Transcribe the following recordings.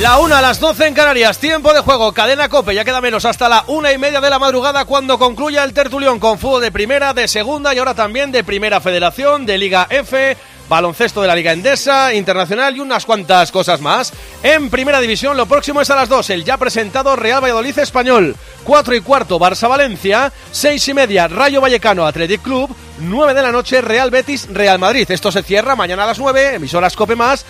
La una a las 12 en Canarias, tiempo de juego, cadena cope, ya queda menos hasta la una y media de la madrugada cuando concluya el tertulión con fútbol de primera, de segunda y ahora también de primera federación, de Liga F, baloncesto de la Liga Endesa, Internacional y unas cuantas cosas más. En primera división lo próximo es a las 2, el ya presentado Real Valladolid Español, 4 y cuarto Barça Valencia, 6 y media Rayo Vallecano Athletic Club, 9 de la noche Real Betis Real Madrid. Esto se cierra mañana a las 9, emisoras Cope más,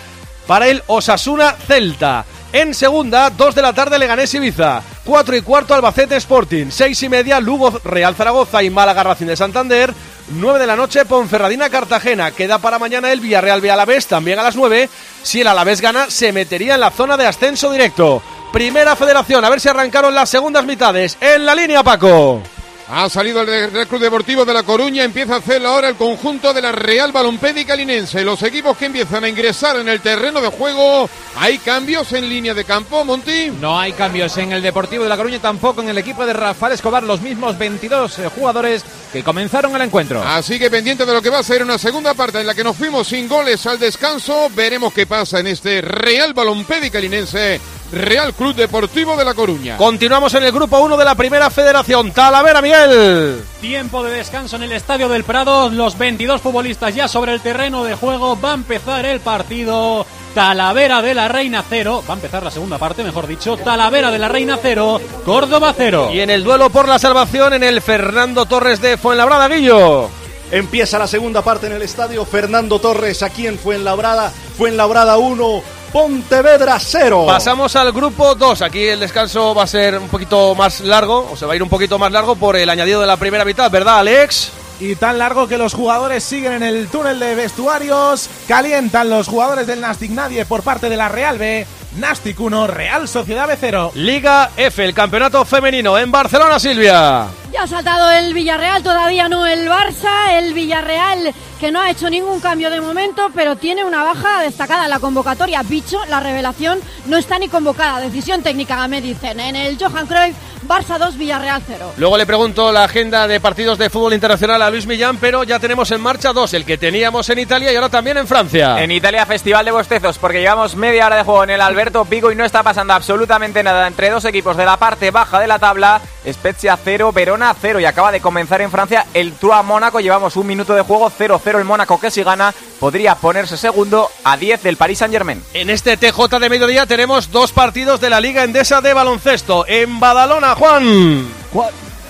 para el Osasuna Celta. En segunda, 2 de la tarde Leganés Ibiza, 4 y cuarto Albacete Sporting, 6 y media Lugo Real Zaragoza y Málaga Racing de Santander, 9 de la noche Ponferradina Cartagena, queda para mañana el Villarreal Alavés también a las 9, si el Alavés gana se metería en la zona de ascenso directo. Primera Federación, a ver si arrancaron las segundas mitades, en la línea Paco. Ha salido el Real Club Deportivo de La Coruña, empieza a hacerlo ahora el conjunto de la Real Balompédica Linense. Los equipos que empiezan a ingresar en el terreno de juego, ¿hay cambios en línea de campo, Monti? No hay cambios en el Deportivo de La Coruña, tampoco en el equipo de Rafael Escobar, los mismos 22 eh, jugadores que comenzaron el encuentro. Así que pendiente de lo que va a ser una segunda parte en la que nos fuimos sin goles al descanso, veremos qué pasa en este Real Balompédica Linense Real Club Deportivo de La Coruña. Continuamos en el grupo 1 de la Primera Federación. Talavera, Miguel. Tiempo de descanso en el Estadio del Prado. Los 22 futbolistas ya sobre el terreno de juego. Va a empezar el partido. Talavera de la Reina 0. Va a empezar la segunda parte, mejor dicho. Talavera de la Reina 0. Córdoba 0. Y en el duelo por la salvación en el Fernando Torres de Fuenlabrada, Guillo. Empieza la segunda parte en el estadio Fernando Torres aquí en Fuenlabrada. Fuenlabrada 1, Pontevedra 0. Pasamos al grupo 2. Aquí el descanso va a ser un poquito más largo, o se va a ir un poquito más largo por el añadido de la primera mitad, ¿verdad, Alex? Y tan largo que los jugadores siguen en el túnel de vestuarios. Calientan los jugadores del Nastic Nadie por parte de la Real B. Nastic 1, Real Sociedad B 0. Liga F, el campeonato femenino en Barcelona, Silvia. Ya ha saltado el Villarreal, todavía no el Barça. El Villarreal que no ha hecho ningún cambio de momento, pero tiene una baja destacada en la convocatoria. Bicho, la revelación, no está ni convocada. Decisión técnica, me dicen. En el Johan Cruyff, Barça 2, Villarreal 0. Luego le pregunto la agenda de partidos de fútbol internacional a Luis Millán, pero ya tenemos en marcha dos, el que teníamos en Italia y ahora también en Francia. En Italia, Festival de Bostezos, porque llevamos media hora de juego en el Alberto Pico y no está pasando absolutamente nada entre dos equipos de la parte baja de la tabla. Spezia 0, Verona 0 y acaba de comenzar en Francia el Tour a Mónaco. Llevamos un minuto de juego 0-0 el Mónaco que si gana podría ponerse segundo a 10 del Paris Saint Germain. En este TJ de mediodía tenemos dos partidos de la Liga Endesa de baloncesto. En Badalona, Juan.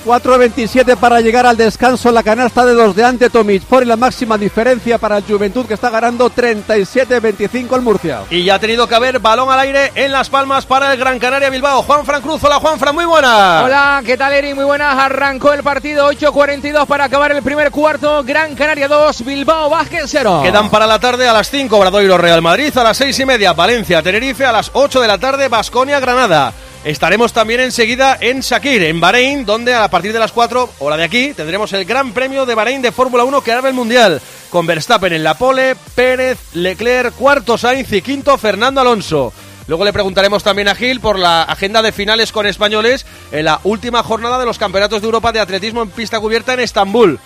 4.27 para llegar al descanso en la canasta de los de ante Tomic. Por la máxima diferencia para el Juventud que está ganando 37-25 el Murcia. Y ya ha tenido que haber balón al aire en Las Palmas para el Gran Canaria Bilbao. Juan Fran Cruz, hola Juan Fran, muy buena. Hola, ¿qué tal Eri? Muy buenas. Arrancó el partido 8.42 para acabar el primer cuarto. Gran Canaria 2, Bilbao Vázquez 0. Quedan para la tarde a las 5 Obradoiro Real Madrid, a las 6 y media Valencia Tenerife, a las 8 de la tarde Basconia Granada. Estaremos también enseguida en Shakir, en Bahrein, donde a partir de las 4, hora de aquí, tendremos el Gran Premio de Bahrein de Fórmula 1 que abre el Mundial. Con Verstappen en la pole, Pérez, Leclerc, cuarto Sainz y quinto Fernando Alonso. Luego le preguntaremos también a Gil por la agenda de finales con españoles en la última jornada de los Campeonatos de Europa de Atletismo en pista cubierta en Estambul.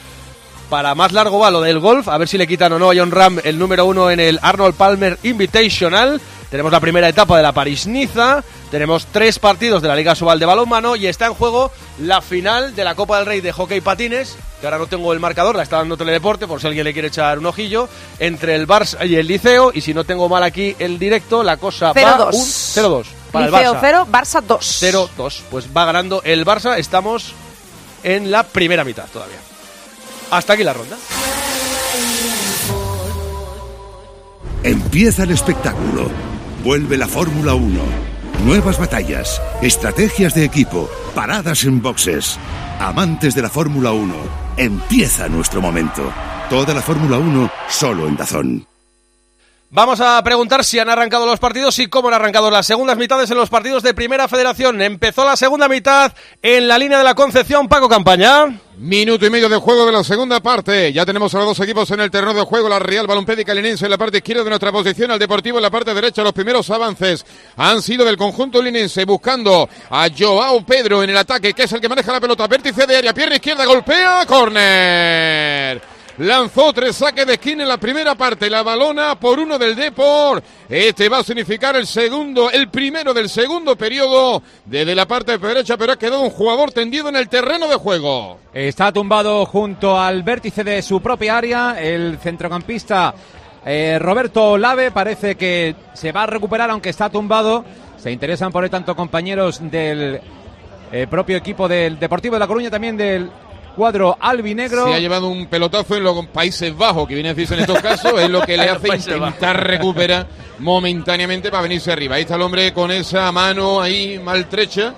Para más largo va lo del golf, a ver si le quitan o no a John Ram el número uno en el Arnold Palmer Invitational. Tenemos la primera etapa de la París-Niza, tenemos tres partidos de la Liga Sobal de Balonmano y está en juego la final de la Copa del Rey de Hockey Patines, que ahora no tengo el marcador, la está dando Teledeporte, por si alguien le quiere echar un ojillo, entre el Barça y el Liceo, y si no tengo mal aquí el directo, la cosa va un 0-2. Para Liceo el Barça. 0, Barça 2. 0-2. Pues va ganando el Barça, estamos en la primera mitad todavía. Hasta aquí la ronda. Empieza el espectáculo. Vuelve la Fórmula 1. Nuevas batallas, estrategias de equipo, paradas en boxes. Amantes de la Fórmula 1, empieza nuestro momento. Toda la Fórmula 1 solo en Dazón. Vamos a preguntar si han arrancado los partidos y cómo han arrancado las segundas mitades en los partidos de Primera Federación. Empezó la segunda mitad en la línea de la Concepción, Paco Campaña. Minuto y medio de juego de la segunda parte. Ya tenemos a los dos equipos en el terreno de juego. La Real Balompédica Linense en la parte izquierda de nuestra posición. Al Deportivo en la parte derecha. Los primeros avances han sido del conjunto linense buscando a Joao Pedro en el ataque, que es el que maneja la pelota. Vértice de área, pierna izquierda, golpea, córner. Lanzó tres saques de esquina en la primera parte, la balona por uno del Deport. Este va a significar el segundo, el primero del segundo periodo desde la parte derecha, pero ha quedado un jugador tendido en el terreno de juego. Está tumbado junto al vértice de su propia área el centrocampista eh, Roberto Lave. Parece que se va a recuperar aunque está tumbado. Se interesan por el tanto compañeros del eh, propio equipo del Deportivo de La Coruña, también del cuadro albinegro. Se ha llevado un pelotazo en los Países Bajos, que viene a decirse en estos casos, es lo que le hace intentar recuperar momentáneamente para venirse arriba. Ahí está el hombre con esa mano ahí maltrecha.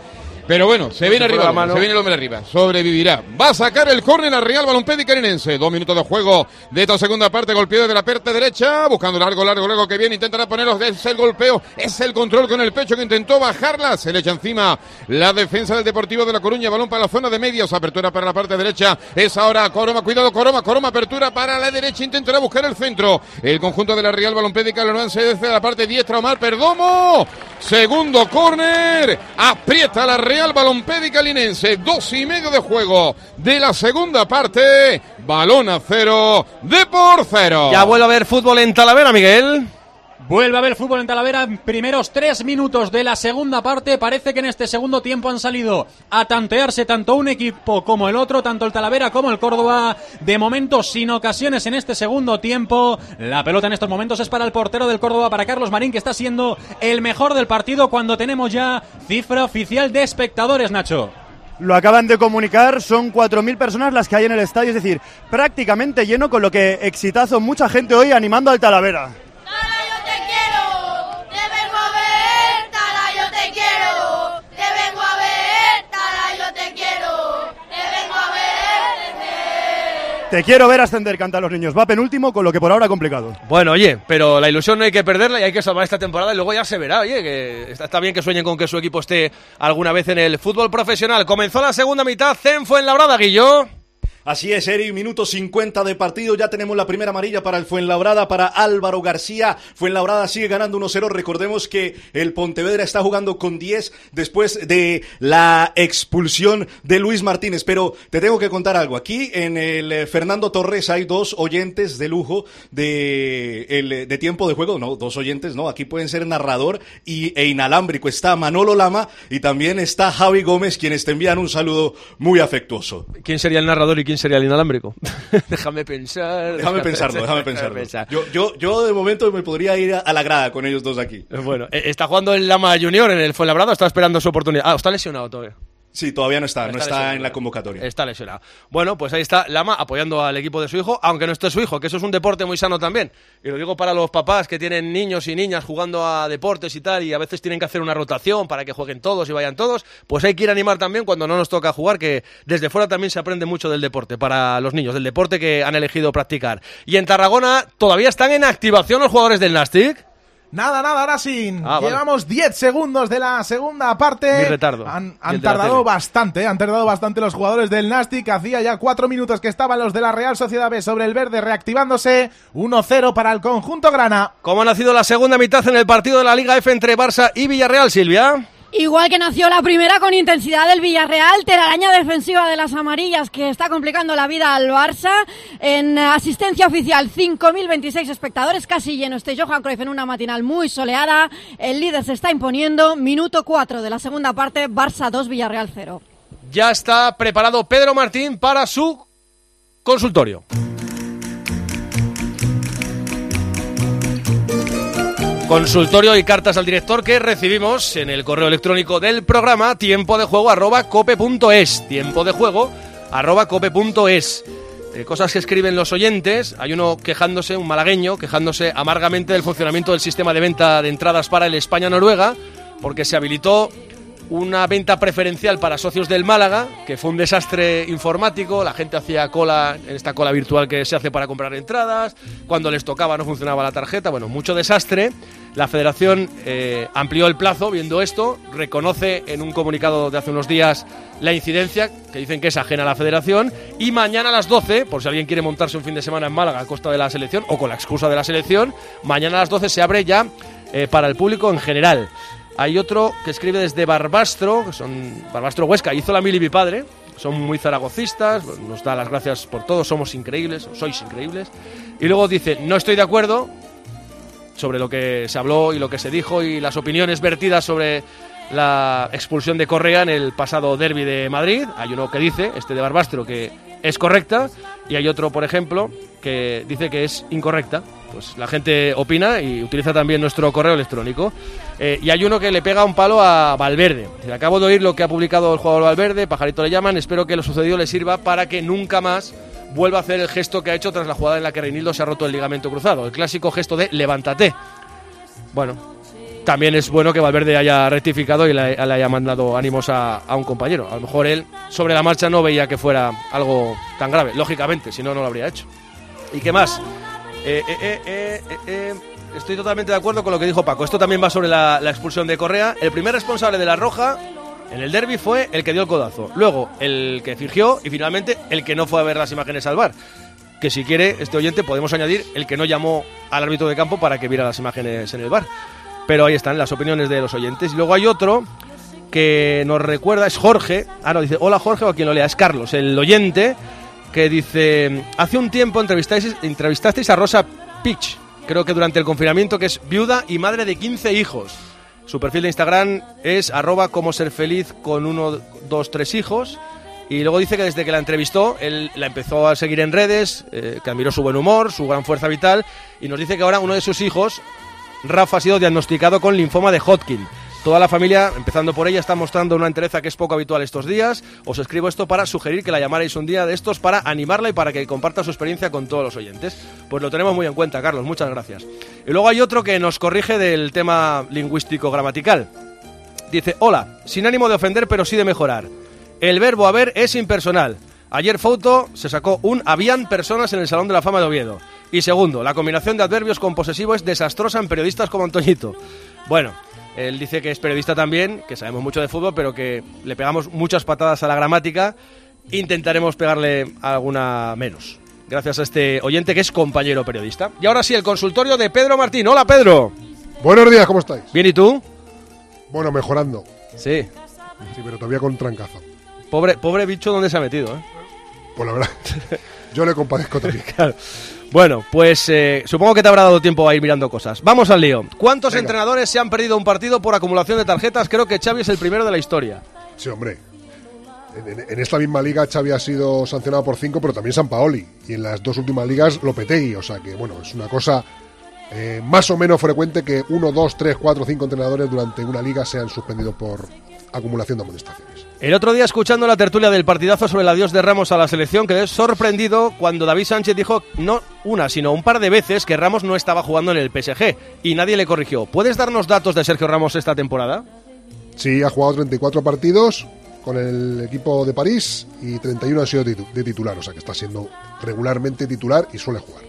Pero bueno, se viene arriba, se viene el hombre arriba, sobrevivirá. Va a sacar el córner a Real Balompédi Carinense. Dos minutos de juego de esta segunda parte, golpeo de la parte derecha, buscando largo, largo, largo que viene, intentará ponerlos, es el golpeo, es el control con el pecho que intentó bajarla, se le echa encima la defensa del Deportivo de La Coruña, balón para la zona de medios, apertura para la parte derecha, es ahora Coroma, cuidado Coroma, Coroma, apertura para la derecha, intentará buscar el centro, el conjunto de la Real Balompédica se desde la parte diestra, Omar Perdomo, segundo córner, aprieta la Real Real Balompédica Linense. Dos y medio de juego de la segunda parte. Balón a cero, de por cero. Ya vuelve a ver fútbol en Talavera, Miguel. Vuelve a haber fútbol en Talavera. Primeros tres minutos de la segunda parte. Parece que en este segundo tiempo han salido a tantearse tanto un equipo como el otro, tanto el Talavera como el Córdoba. De momento, sin ocasiones en este segundo tiempo. La pelota en estos momentos es para el portero del Córdoba, para Carlos Marín, que está siendo el mejor del partido cuando tenemos ya cifra oficial de espectadores, Nacho. Lo acaban de comunicar, son 4.000 personas las que hay en el estadio, es decir, prácticamente lleno, con lo que exitazo mucha gente hoy animando al Talavera. Te quiero ver ascender, cantan los niños. Va penúltimo, con lo que por ahora complicado. Bueno, oye, pero la ilusión no hay que perderla y hay que salvar esta temporada y luego ya se verá. Oye, que está, bien que sueñen con que su equipo esté alguna vez en el fútbol profesional. Comenzó la segunda mitad, Zen fue en Labrada, Guillo. Así es, Eri, minuto 50 de partido. Ya tenemos la primera amarilla para el Fuenlabrada, para Álvaro García. Fuenlabrada sigue ganando 1-0. Recordemos que el Pontevedra está jugando con 10 después de la expulsión de Luis Martínez. Pero te tengo que contar algo. Aquí en el eh, Fernando Torres hay dos oyentes de lujo de, el, de tiempo de juego. No, dos oyentes, no. Aquí pueden ser narrador y, e inalámbrico. Está Manolo Lama y también está Javi Gómez, quienes te envían un saludo muy afectuoso. ¿Quién sería el narrador y quién sería el inalámbrico? déjame pensar. Déjame pensarlo, déjame pensarlo. Yo, yo, yo de momento me podría ir a la grada con ellos dos aquí. Bueno, eh, está jugando el Lama Junior en el Fuenlabrada, está esperando su oportunidad. Ah, está lesionado todavía. Sí, todavía no está, no está, en la convocatoria. Está lesionado. Bueno, pues ahí está Lama apoyando al equipo de su hijo, aunque no esté su hijo, que eso es un deporte muy sano también. Y lo digo para los papás que tienen niños y niñas jugando a deportes y tal, y a veces tienen que hacer una rotación para que jueguen todos y vayan todos, pues hay que ir a animar también cuando no nos toca jugar, que desde fuera también se aprende mucho del deporte para los niños, del deporte que han elegido practicar. Y en Tarragona todavía están en activación los jugadores del Nastic. Nada, nada, ahora sí. Ah, Llevamos 10 segundos de la segunda parte. Mi retardo. Han, tardado bastante, ¿eh? han tardado bastante los jugadores del Nastic. Hacía ya 4 minutos que estaban los de la Real Sociedad B sobre el verde reactivándose. 1-0 para el conjunto grana. ¿Cómo ha nacido la segunda mitad en el partido de la Liga F entre Barça y Villarreal, Silvia? Igual que nació la primera con intensidad del Villarreal, telaraña defensiva de las amarillas que está complicando la vida al Barça. En asistencia oficial, 5.026 espectadores, casi lleno este Johan Cruyff en una matinal muy soleada. El líder se está imponiendo. Minuto 4 de la segunda parte, Barça 2, Villarreal 0. Ya está preparado Pedro Martín para su consultorio. Consultorio y cartas al director que recibimos en el correo electrónico del programa tiempo de juego arroba cope.es. Tiempo de juego arroba cope.es. Eh, cosas que escriben los oyentes. Hay uno quejándose, un malagueño, quejándose amargamente del funcionamiento del sistema de venta de entradas para el España-Noruega, porque se habilitó una venta preferencial para socios del Málaga, que fue un desastre informático, la gente hacía cola en esta cola virtual que se hace para comprar entradas, cuando les tocaba no funcionaba la tarjeta, bueno, mucho desastre. La federación eh, amplió el plazo viendo esto, reconoce en un comunicado de hace unos días la incidencia, que dicen que es ajena a la federación, y mañana a las 12, por si alguien quiere montarse un fin de semana en Málaga a costa de la selección o con la excusa de la selección, mañana a las 12 se abre ya eh, para el público en general. Hay otro que escribe desde Barbastro, que son Barbastro Huesca, hizo la mili mi padre, son muy zaragocistas, nos da las gracias por todo, somos increíbles, sois increíbles. Y luego dice, no estoy de acuerdo sobre lo que se habló y lo que se dijo y las opiniones vertidas sobre la expulsión de Correa en el pasado derby de Madrid. Hay uno que dice, este de Barbastro, que es correcta y hay otro, por ejemplo, que dice que es incorrecta. Pues la gente opina y utiliza también nuestro correo electrónico. Eh, y hay uno que le pega un palo a Valverde. Acabo de oír lo que ha publicado el jugador Valverde, Pajarito le llaman, espero que lo sucedido le sirva para que nunca más vuelva a hacer el gesto que ha hecho tras la jugada en la que Reinildo se ha roto el ligamento cruzado. El clásico gesto de levántate. Bueno, también es bueno que Valverde haya rectificado y le, le haya mandado ánimos a, a un compañero. A lo mejor él sobre la marcha no veía que fuera algo tan grave, lógicamente, si no, no lo habría hecho. ¿Y qué más? Eh, eh, eh, estoy totalmente de acuerdo con lo que dijo Paco. Esto también va sobre la, la expulsión de Correa. El primer responsable de la roja en el derby fue el que dio el codazo. Luego el que fingió y finalmente el que no fue a ver las imágenes al bar. Que si quiere este oyente podemos añadir el que no llamó al árbitro de campo para que viera las imágenes en el bar. Pero ahí están las opiniones de los oyentes. Y luego hay otro que nos recuerda, es Jorge. Ah, no, dice, hola Jorge, o quien lo lea, es Carlos, el oyente, que dice, hace un tiempo entrevistasteis, entrevistasteis a Rosa Pitch, creo que durante el confinamiento, que es viuda y madre de 15 hijos. Su perfil de Instagram es arroba como ser feliz con uno, dos, tres hijos. Y luego dice que desde que la entrevistó, él la empezó a seguir en redes, eh, que admiró su buen humor, su gran fuerza vital, y nos dice que ahora uno de sus hijos, Rafa, ha sido diagnosticado con linfoma de Hodgkin. Toda la familia, empezando por ella, está mostrando una entereza que es poco habitual estos días. Os escribo esto para sugerir que la llamarais un día de estos para animarla y para que comparta su experiencia con todos los oyentes. Pues lo tenemos muy en cuenta, Carlos. Muchas gracias. Y luego hay otro que nos corrige del tema lingüístico-gramatical. Dice, hola, sin ánimo de ofender, pero sí de mejorar. El verbo haber es impersonal. Ayer Foto se sacó un habían personas en el Salón de la Fama de Oviedo. Y segundo, la combinación de adverbios con posesivo es desastrosa en periodistas como Antoñito. Bueno, él dice que es periodista también, que sabemos mucho de fútbol, pero que le pegamos muchas patadas a la gramática. Intentaremos pegarle alguna menos. Gracias a este oyente que es compañero periodista. Y ahora sí, el consultorio de Pedro Martín. Hola, Pedro. Buenos días, ¿cómo estáis? Bien, ¿y tú? Bueno, mejorando. Sí. Sí, pero todavía con trancazo. Pobre, pobre bicho, ¿dónde se ha metido? eh? Pues la verdad, yo le compadezco también. Claro. Bueno, pues eh, supongo que te habrá dado tiempo a ir mirando cosas. Vamos al lío. ¿Cuántos Venga. entrenadores se han perdido un partido por acumulación de tarjetas? Creo que Xavi es el primero de la historia. Sí, hombre. En, en- en esta misma liga Xavi ha sido sancionado por cinco, pero también San Paoli. Y en las dos últimas ligas Lopetegui. O sea que, bueno, es una cosa eh, más o menos frecuente que uno, dos, tres, cuatro, cinco entrenadores durante una liga sean suspendidos por acumulación de amonestaciones. El otro día, escuchando la tertulia del partidazo sobre el adiós de Ramos a la selección, quedé sorprendido cuando David Sánchez dijo no una, sino un par de veces que Ramos no estaba jugando en el PSG y nadie le corrigió. ¿Puedes darnos datos de Sergio Ramos esta temporada? Sí, ha jugado 34 partidos con el equipo de París y 31 han sido de titular, o sea que está siendo regularmente titular y suele jugar.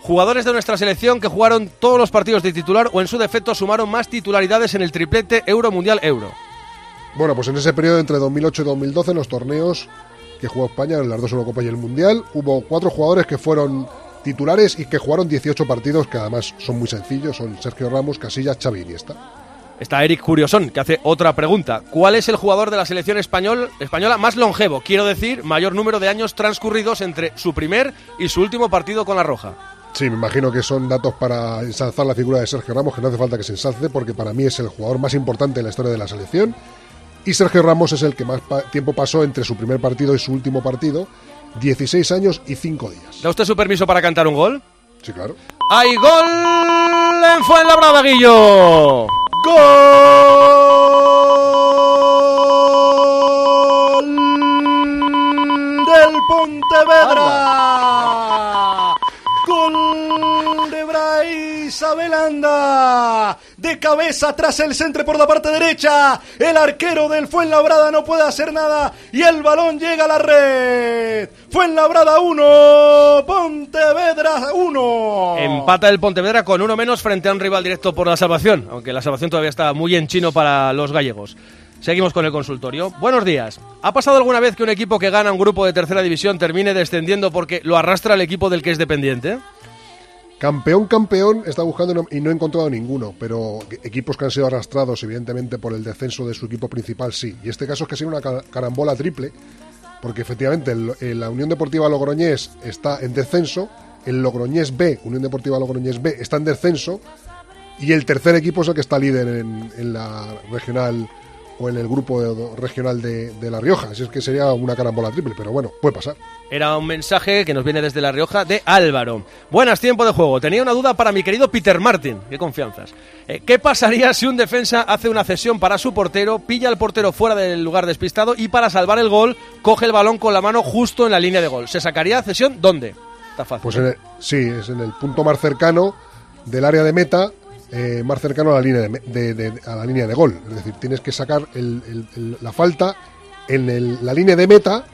Jugadores de nuestra selección que jugaron todos los partidos de titular o en su defecto sumaron más titularidades en el triplete Euro Mundial Euro. Bueno, pues en ese periodo entre 2008 y 2012, en los torneos que jugó España, en las dos Eurocopas y el Mundial, hubo cuatro jugadores que fueron titulares y que jugaron 18 partidos, que además son muy sencillos, son Sergio Ramos, Casillas, Xavi y Iniesta. Está Eric Curiosón, que hace otra pregunta. ¿Cuál es el jugador de la selección español, española más longevo? Quiero decir, mayor número de años transcurridos entre su primer y su último partido con la Roja. Sí, me imagino que son datos para ensalzar la figura de Sergio Ramos, que no hace falta que se ensalce, porque para mí es el jugador más importante en la historia de la selección. Y Sergio Ramos es el que más pa- tiempo pasó entre su primer partido y su último partido, 16 años y 5 días. ¿Da usted su permiso para cantar un gol? Sí, claro. ¡Hay gol en Fuenlabrada, Guillo! del Pontevedra. Gol de Brais Abelanda. De cabeza tras el centro por la parte derecha. El arquero del Fuenlabrada no puede hacer nada. Y el balón llega a la red. Fuenlabrada 1. Pontevedra 1. Empata el Pontevedra con uno menos frente a un rival directo por la salvación, aunque la salvación todavía está muy en chino para los gallegos. Seguimos con el consultorio. Buenos días. ¿Ha pasado alguna vez que un equipo que gana un grupo de tercera división termine descendiendo porque lo arrastra el equipo del que es dependiente? Campeón, campeón, está buscando y no- he encontrado ninguno, pero equipos que han sido arrastrados, evidentemente, por el descenso de su equipo principal, sí. Y este caso es que ha sido una ca- carambola triple, porque efectivamente la Unión Deportiva Logroñés está en descenso, el Logroñés B, Unión Deportiva Logroñés B, está en descenso, y el tercer equipo es el que está líder en la regional o en el grupo regional de, de La Rioja. Así es que sería una carambola triple, pero bueno, puede pasar. Era un mensaje que nos viene desde La Rioja de Álvaro. Buenas, tiempo de juego. Tenía una duda para mi querido Peter Martin. Qué confianzas. Eh, ¿Qué pasaría si un defensa hace una cesión para su portero, pilla al portero fuera del lugar despistado y para salvar el gol coge el balón con la mano justo en la línea de gol? ¿Se sacaría cesión dónde? Está fácil. Pues en el- sí, es en el punto más cercano del área de meta, eh, más cercano a la línea de, me- de- de- a la línea de gol. Es decir, tienes que sacar el- el- el- la falta en el- la línea de meta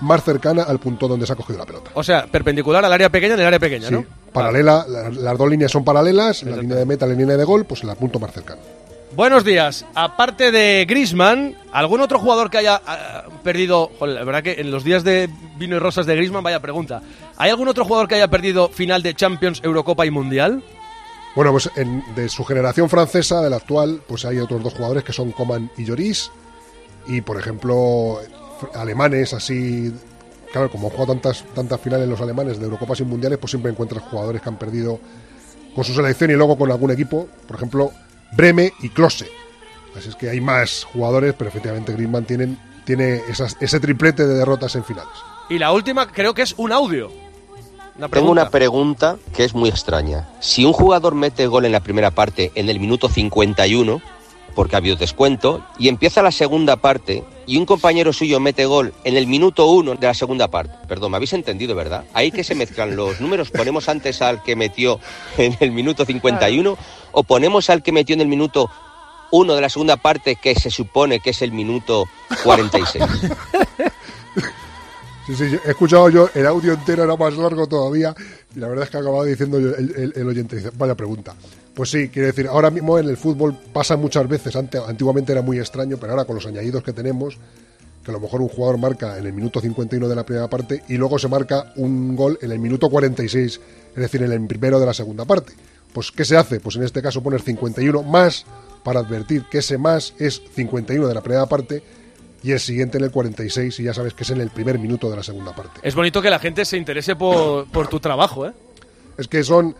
más cercana al punto donde se ha cogido la pelota. O sea, perpendicular al área pequeña en el área pequeña, Sí, ¿no? paralela, la- las dos líneas son paralelas, la línea de meta, la línea de gol, pues en el punto más cercano. Buenos días. Aparte de Grisman, ¿algún otro jugador que haya ah, perdido? Joder, la verdad que en los días de vino y rosas de Grisman, vaya pregunta. ¿Hay algún otro jugador que haya perdido final de Champions, Eurocopa y Mundial? Bueno, pues en- de su generación francesa, de la actual, pues hay otros dos jugadores que son Coman y Lloris. Y por ejemplo, alemanes así. Claro, como han jugado tantas, tantas finales los alemanes de Eurocopas y Mundiales, pues siempre encuentras jugadores que han perdido con su selección y luego con algún equipo. Por ejemplo, Breme y Klose. Así es que hay más jugadores, pero efectivamente Griezmann tienen, tiene esas- ese triplete de derrotas en finales. Y la última creo que es un audio. Una Tengo una pregunta que es muy extraña. Si un jugador mete gol en la primera parte en el minuto 51, porque ha habido descuento, y empieza la segunda parte y un compañero suyo mete gol en el minuto 1 de la segunda parte, perdón, me habéis entendido, ¿verdad? Ahí que se mezclan los números, ponemos antes al que metió en el minuto 51 o ponemos al que metió en el minuto 1 de la segunda parte que se supone que es el minuto 46. He escuchado yo, el audio entero era más largo todavía y la verdad es que ha acabado diciendo yo, el, oyente, vaya pregunta. Pues sí, quiere decir, ahora mismo en el fútbol pasa muchas veces, antiguamente era muy extraño, pero ahora con los añadidos que tenemos, que a lo mejor un jugador marca en el minuto 51 de la primera parte y luego se marca un gol en el minuto 46, es decir, en el primero de la segunda parte. Pues, ¿qué se hace? Pues en este caso poner 51 más para advertir que ese más es 51 de la primera parte y el siguiente en el 46 y ya sabes que es en el primer minuto de la segunda parte. Es bonito que la gente se interese por, por tu trabajo, ¿eh? Es que son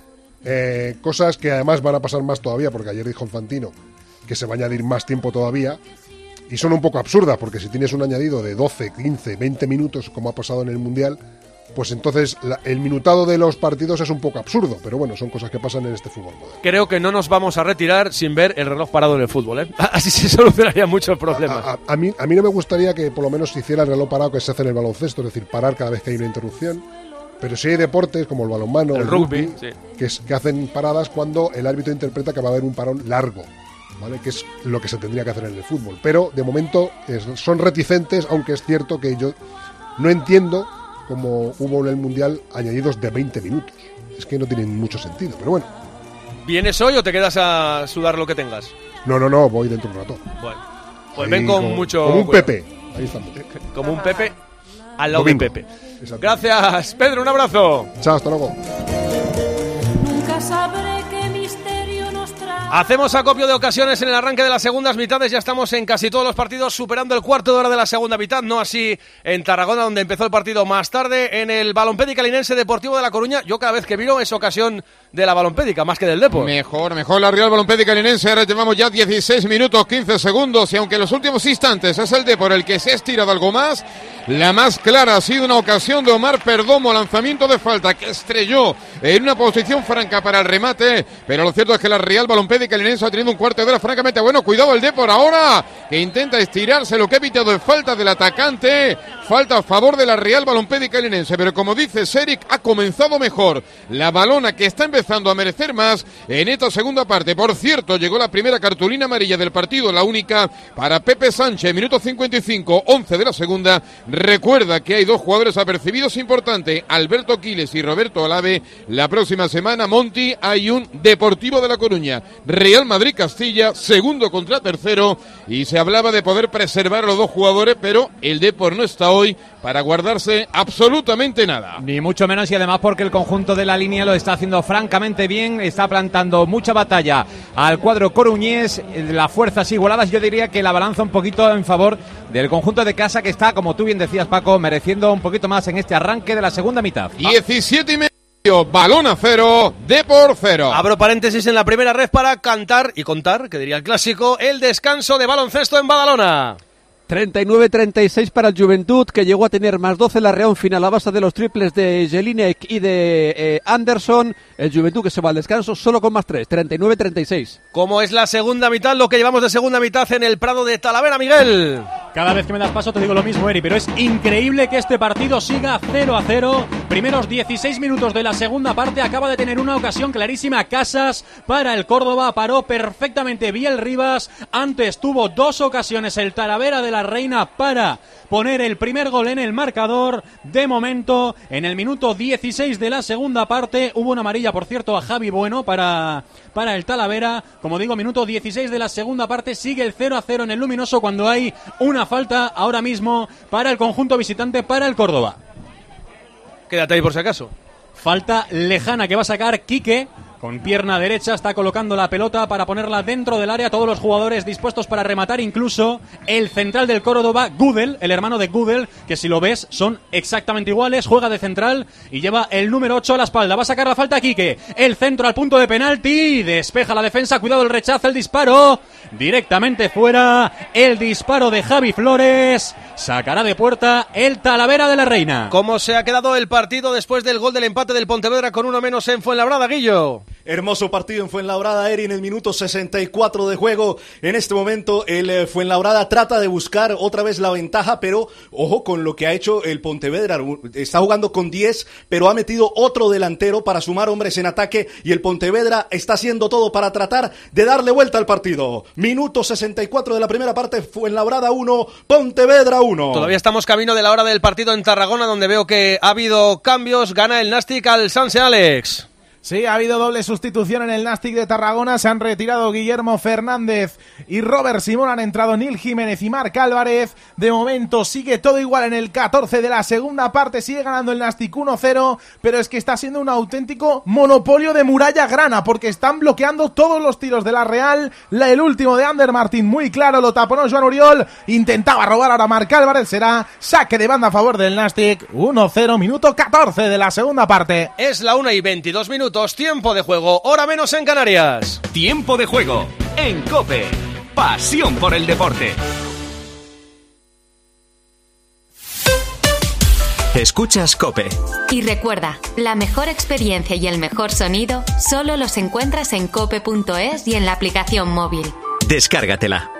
eh, cosas que además van a pasar más todavía, porque ayer dijo Infantino que se va a añadir más tiempo todavía, y son un poco absurdas, porque si tienes un añadido de 12, 15, 20 minutos, como ha pasado en el Mundial, pues entonces la- el minutado de los partidos es un poco absurdo, pero bueno, son cosas que pasan en este fútbol moderno. Creo que no nos vamos a retirar sin ver el reloj parado en el fútbol, ¿eh? Así se solucionaría muchos problemas. A, a mí, a mí no me gustaría que por lo menos se hiciera el reloj parado que se hace en el baloncesto, es decir, parar cada vez que hay una interrupción. Pero sí hay deportes como el balonmano, El el, rugby, rugby, sí. que, es- que hacen paradas cuando el árbitro interpreta que va a haber un parón largo, ¿vale? que es lo que se tendría que hacer en el fútbol. Pero de momento es- son reticentes, aunque es cierto que yo no entiendo cómo hubo en el Mundial añadidos de 20 minutos. Es que no tienen mucho sentido, pero bueno. ¿Vienes hoy o te quedas a sudar lo que tengas? No, no, no, voy dentro de un rato. Bueno, pues Ahí ven con como- mucho. Como un cuidado. Pepe. Ahí estamos. Como un Pepe al lado Domingo. de Pepe. Gracias, Pedro, un abrazo. Chao, hasta luego. Nunca Hacemos acopio de ocasiones en el arranque de las segundas mitades. Ya estamos en casi todos los partidos superando el cuarto de hora de la segunda mitad. No así en Tarragona, donde empezó el partido más tarde. En el Balompédica Linense Deportivo de La Coruña, yo cada vez que miro es ocasión de la Balompédica, más que del Depor. Mejor, mejor la Real Balompédica Linense. Ahora llevamos ya 16 minutos, 15 segundos. Y aunque en los últimos instantes es el de por el que se ha estirado algo más, la más clara ha sido una ocasión de Omar Perdomo, lanzamiento de falta que estrelló en una posición franca para el remate. Pero lo cierto es que la Real Balompédica Linense ha tenido un cuarto de hora francamente bueno. Cuidado el de por ahora, que intenta estirarse lo que ha pitado de falta del atacante. Falta a favor de la Real Balompédica Linense. Pero como dice Seric, ha comenzado mejor. La balona que está empezando a merecer más en esta segunda parte. Por cierto, llegó la primera cartulina amarilla del partido, la única para Pepe Sánchez, minuto 55, 11 de la segunda. Recuerda que hay dos jugadores apercibidos importantes, Alberto Quiles y Roberto Alave. La próxima semana, Monti, hay un Deportivo de La Coruña, Real Madrid-Castilla, segundo contra tercero. Y se hablaba de poder preservar a los dos jugadores, pero el Depor no está hoy para guardarse absolutamente nada. Ni mucho menos y además porque el conjunto de la línea lo está haciendo francamente bien, está plantando mucha batalla al cuadro coruñés, las fuerzas igualadas, yo diría que la balanza un poquito en favor del conjunto de casa que está, como tú bien decías Paco, mereciendo un poquito más en este arranque de la segunda mitad. 17 y medio, balón a cero, de por cero. Abro paréntesis en la primera red para cantar y contar, que diría el clásico, el descanso de baloncesto en Badalona. 39-36 para el Juventud, que llegó a tener más 12 la Reón final a base de los triples de Jelinek y de eh, Anderson. El Juventud que se va al descanso solo con más 3, 39-36. ¿Cómo es la segunda mitad? Lo que llevamos de segunda mitad en el Prado de Talavera, Miguel. Cada vez que me das paso te digo lo mismo, Eri, pero es increíble que este partido siga 0 a 0. Primeros 16 minutos de la segunda parte acaba de tener una ocasión clarísima Casas para el Córdoba, paró perfectamente Biel Rivas. Antes tuvo dos ocasiones el Talavera de la Reina para poner el primer gol en el marcador. De momento, en el minuto 16 de la segunda parte, hubo una amarilla, por cierto, a Javi Bueno para, para el Talavera. Como digo, minuto 16 de la segunda parte, sigue el 0 a 0 en el Luminoso cuando hay una falta ahora mismo para el conjunto visitante, para el Córdoba. Quédate ahí por si acaso. Falta lejana que va a sacar Quique. Con pierna derecha está colocando la pelota para ponerla dentro del área. Todos los jugadores dispuestos para rematar, incluso el central del Córdoba, Gudel, el hermano de Gudel, que si lo ves son exactamente iguales. Juega de central y lleva el número 8 a la espalda. Va a sacar la falta Quique. El centro al punto de penalti. Despeja la defensa. Cuidado el rechazo, el disparo. Directamente fuera. El disparo de Javi Flores. Sacará de puerta el Talavera de la Reina. ¿Cómo se ha quedado el partido después del gol del empate del Pontevedra con uno menos en Fuenlabrada, Guillo? Hermoso partido en Fuenlabrada, Eri, en el minuto 64 de juego. En este momento, el eh, Fuenlabrada trata de buscar otra vez la ventaja, pero ojo con lo que ha hecho el Pontevedra. Está jugando con 10, pero ha metido otro delantero para sumar hombres en ataque y el Pontevedra está haciendo todo para tratar de darle vuelta al partido. Minuto 64 de la primera parte, Fuenlabrada 1, Pontevedra 1. Todavía estamos camino de la hora del partido en Tarragona, donde veo que ha habido cambios. Gana el Nastic al Sanse Alex. Sí, ha habido doble sustitución en el Nastic de Tarragona. Se han retirado Guillermo Fernández y Robert Simón. Han entrado Nil Jiménez y Marc Álvarez. De momento sigue todo igual en el 14 de la segunda parte. Sigue ganando el Nastic 1-0. Pero es que está siendo un auténtico monopolio de muralla grana. Porque están bloqueando todos los tiros de la Real. El último de Ander Martín, muy claro. Lo taponó Joan Uriol. Intentaba robar ahora Marc Álvarez. Será saque de banda a favor del Nastic. 1-0, minuto 14 de la segunda parte. Es la 1 y 22 minutos. Tiempo de juego. Hora menos en Canarias. Tiempo de juego en Cope. Pasión por el deporte. Escuchas Cope. Y recuerda, la mejor experiencia y el mejor sonido solo los encuentras en cope.es y en la aplicación móvil. Descárgatela.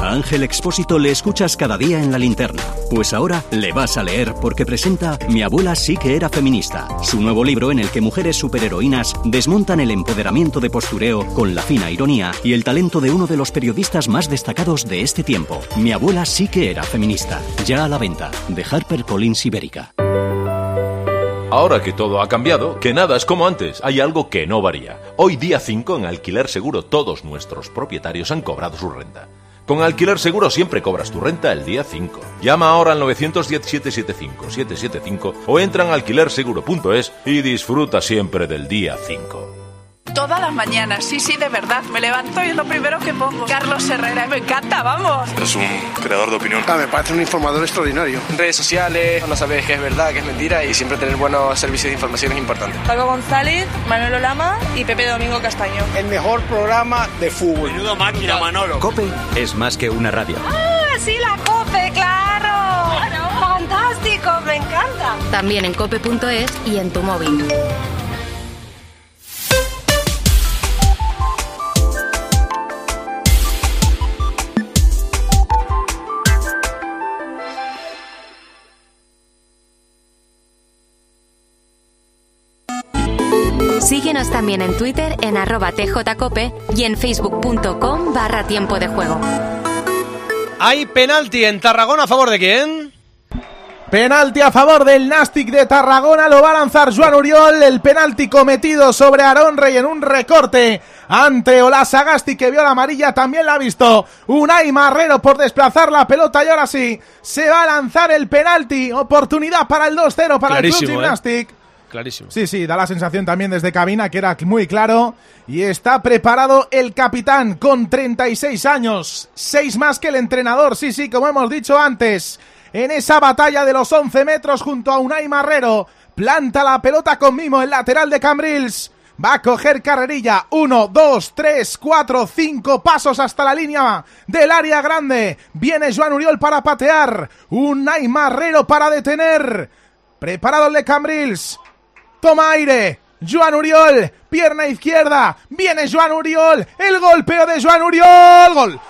A Ángel Expósito le escuchas cada día en la linterna. Pues ahora le vas a leer porque presenta Mi abuela sí que era feminista, su nuevo libro en el que mujeres superheroínas desmontan el empoderamiento de postureo con la fina ironía y el talento de uno de los periodistas más destacados de este tiempo. Mi abuela sí que era feminista. Ya a la venta, de HarperCollins Ibérica. Ahora que todo ha cambiado, que nada es como antes, hay algo que no varía. Hoy día 5 en Alquiler Seguro todos nuestros propietarios han cobrado su renta. Con Alquiler Seguro siempre cobras tu renta el día 5. Llama ahora al 910-775-775 o entra en alquilerseguro.es y disfruta siempre del día 5. Todas las mañanas, sí, sí, de verdad. Me levanto y es lo primero que pongo. Carlos Herrera, me encanta, vamos. Es un creador de opinión. Ah, me parece un informador extraordinario. Redes sociales, no sabes qué es verdad, qué es mentira y siempre tener buenos servicios de información es importante. Paco González, Manolo Lama y Pepe Domingo Castaño. El mejor programa de fútbol. Menudo máquina, Manolo. Cope es más que una radio. ¡Ah, sí, la COPE, claro! ¡Fantástico, me encanta! También en cope.es y en tu móvil. Síguenos también en Twitter en arroba tjcope y en facebook.com barra tiempo de juego. Hay penalti en Tarragona a favor de quién? Penalti a favor del Nastic de Tarragona, lo va a lanzar Joan Uriol, el penalti cometido sobre Aaron Rey en un recorte ante Olasagasti que vio la amarilla, también la ha visto Unai Marrero por desplazar la pelota y ahora sí, se va a lanzar el penalti, oportunidad para el 2-0 para el Club ¿eh? Clarísimo. Sí, sí, da la sensación también desde cabina que era muy claro. Y está preparado el capitán con 36 años. Seis más que el entrenador, sí, sí, como hemos dicho antes. En esa batalla de los 11 metros junto a Unai Marrero. Planta la pelota con mimo el lateral de Cambrils. Va a coger carrerilla. Uno, dos, tres, cuatro, cinco pasos hasta la línea del área grande. Viene Joan Uriol para patear. Unai Marrero para detener. Preparado el de Cambrils. Toma aire. Joan Uriol, pierna izquierda. Viene Joan Uriol. El golpeo de Joan Uriol. Gol.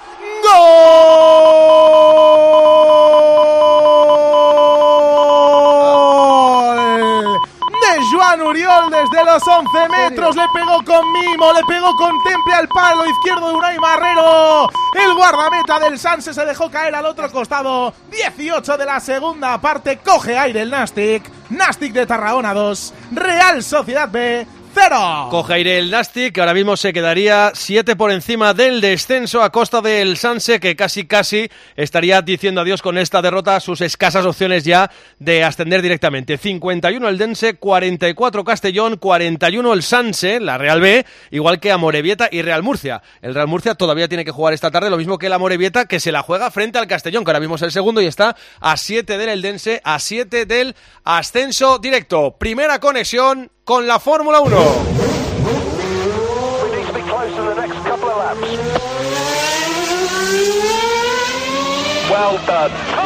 Gol de Joan Uriol desde los 11 metros. Le pegó con mimo, le pegó con temple al palo izquierdo de Unai Marrero. El guardameta del Sanse se dejó caer al otro costado. 18 de la segunda parte. Coge aire el Nastic. Nastic de Tarragona 2. Real Sociedad B 0. Coge aire el Nastic, que ahora mismo se quedaría 7 por encima del descenso a costa del Sanse, que casi casi estaría diciendo adiós con esta derrota sus escasas opciones ya de ascender directamente. 51 el Dense, 44 Castellón, 41 el Sanse, la Real B, igual que Amorebieta y Real Murcia. El Real Murcia todavía tiene que jugar esta tarde, lo mismo que el Amorebieta, que se la juega frente al Castellón, que ahora mismo es el segundo y está a 7 del Eldense, a 7 del ascenso directo. Primera conexión con la Fórmula 1.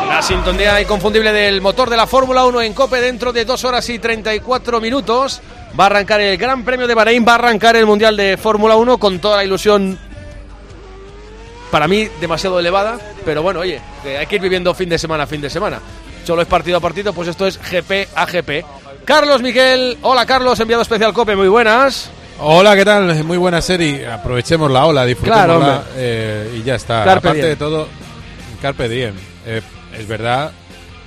La sintonía inconfundible del motor de la Fórmula 1 en Cope dentro de 2 horas y 34 minutos. Va a arrancar el Gran Premio de Bahrein, va a arrancar el Mundial de Fórmula 1 con toda la ilusión, para mí, demasiado elevada. Pero bueno, oye, hay que ir viviendo fin de semana a fin de semana. Solo es partido a partido, pues esto es GP a GP. Carlos Miguel, hola Carlos, enviado especial Cope, muy buenas. Hola, ¿qué tal? Muy buena serie. Aprovechemos la ola, disfrutémosla Claro, eh, y ya está. Carpe Aparte diem. de todo, Carpe diem. Eh, es verdad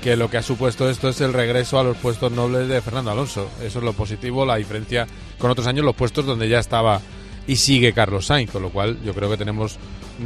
que lo que ha supuesto esto es el regreso a los puestos nobles de Fernando Alonso. Eso es lo positivo, la diferencia con otros años, los puestos donde ya estaba y sigue Carlos Sainz, con lo cual yo creo que tenemos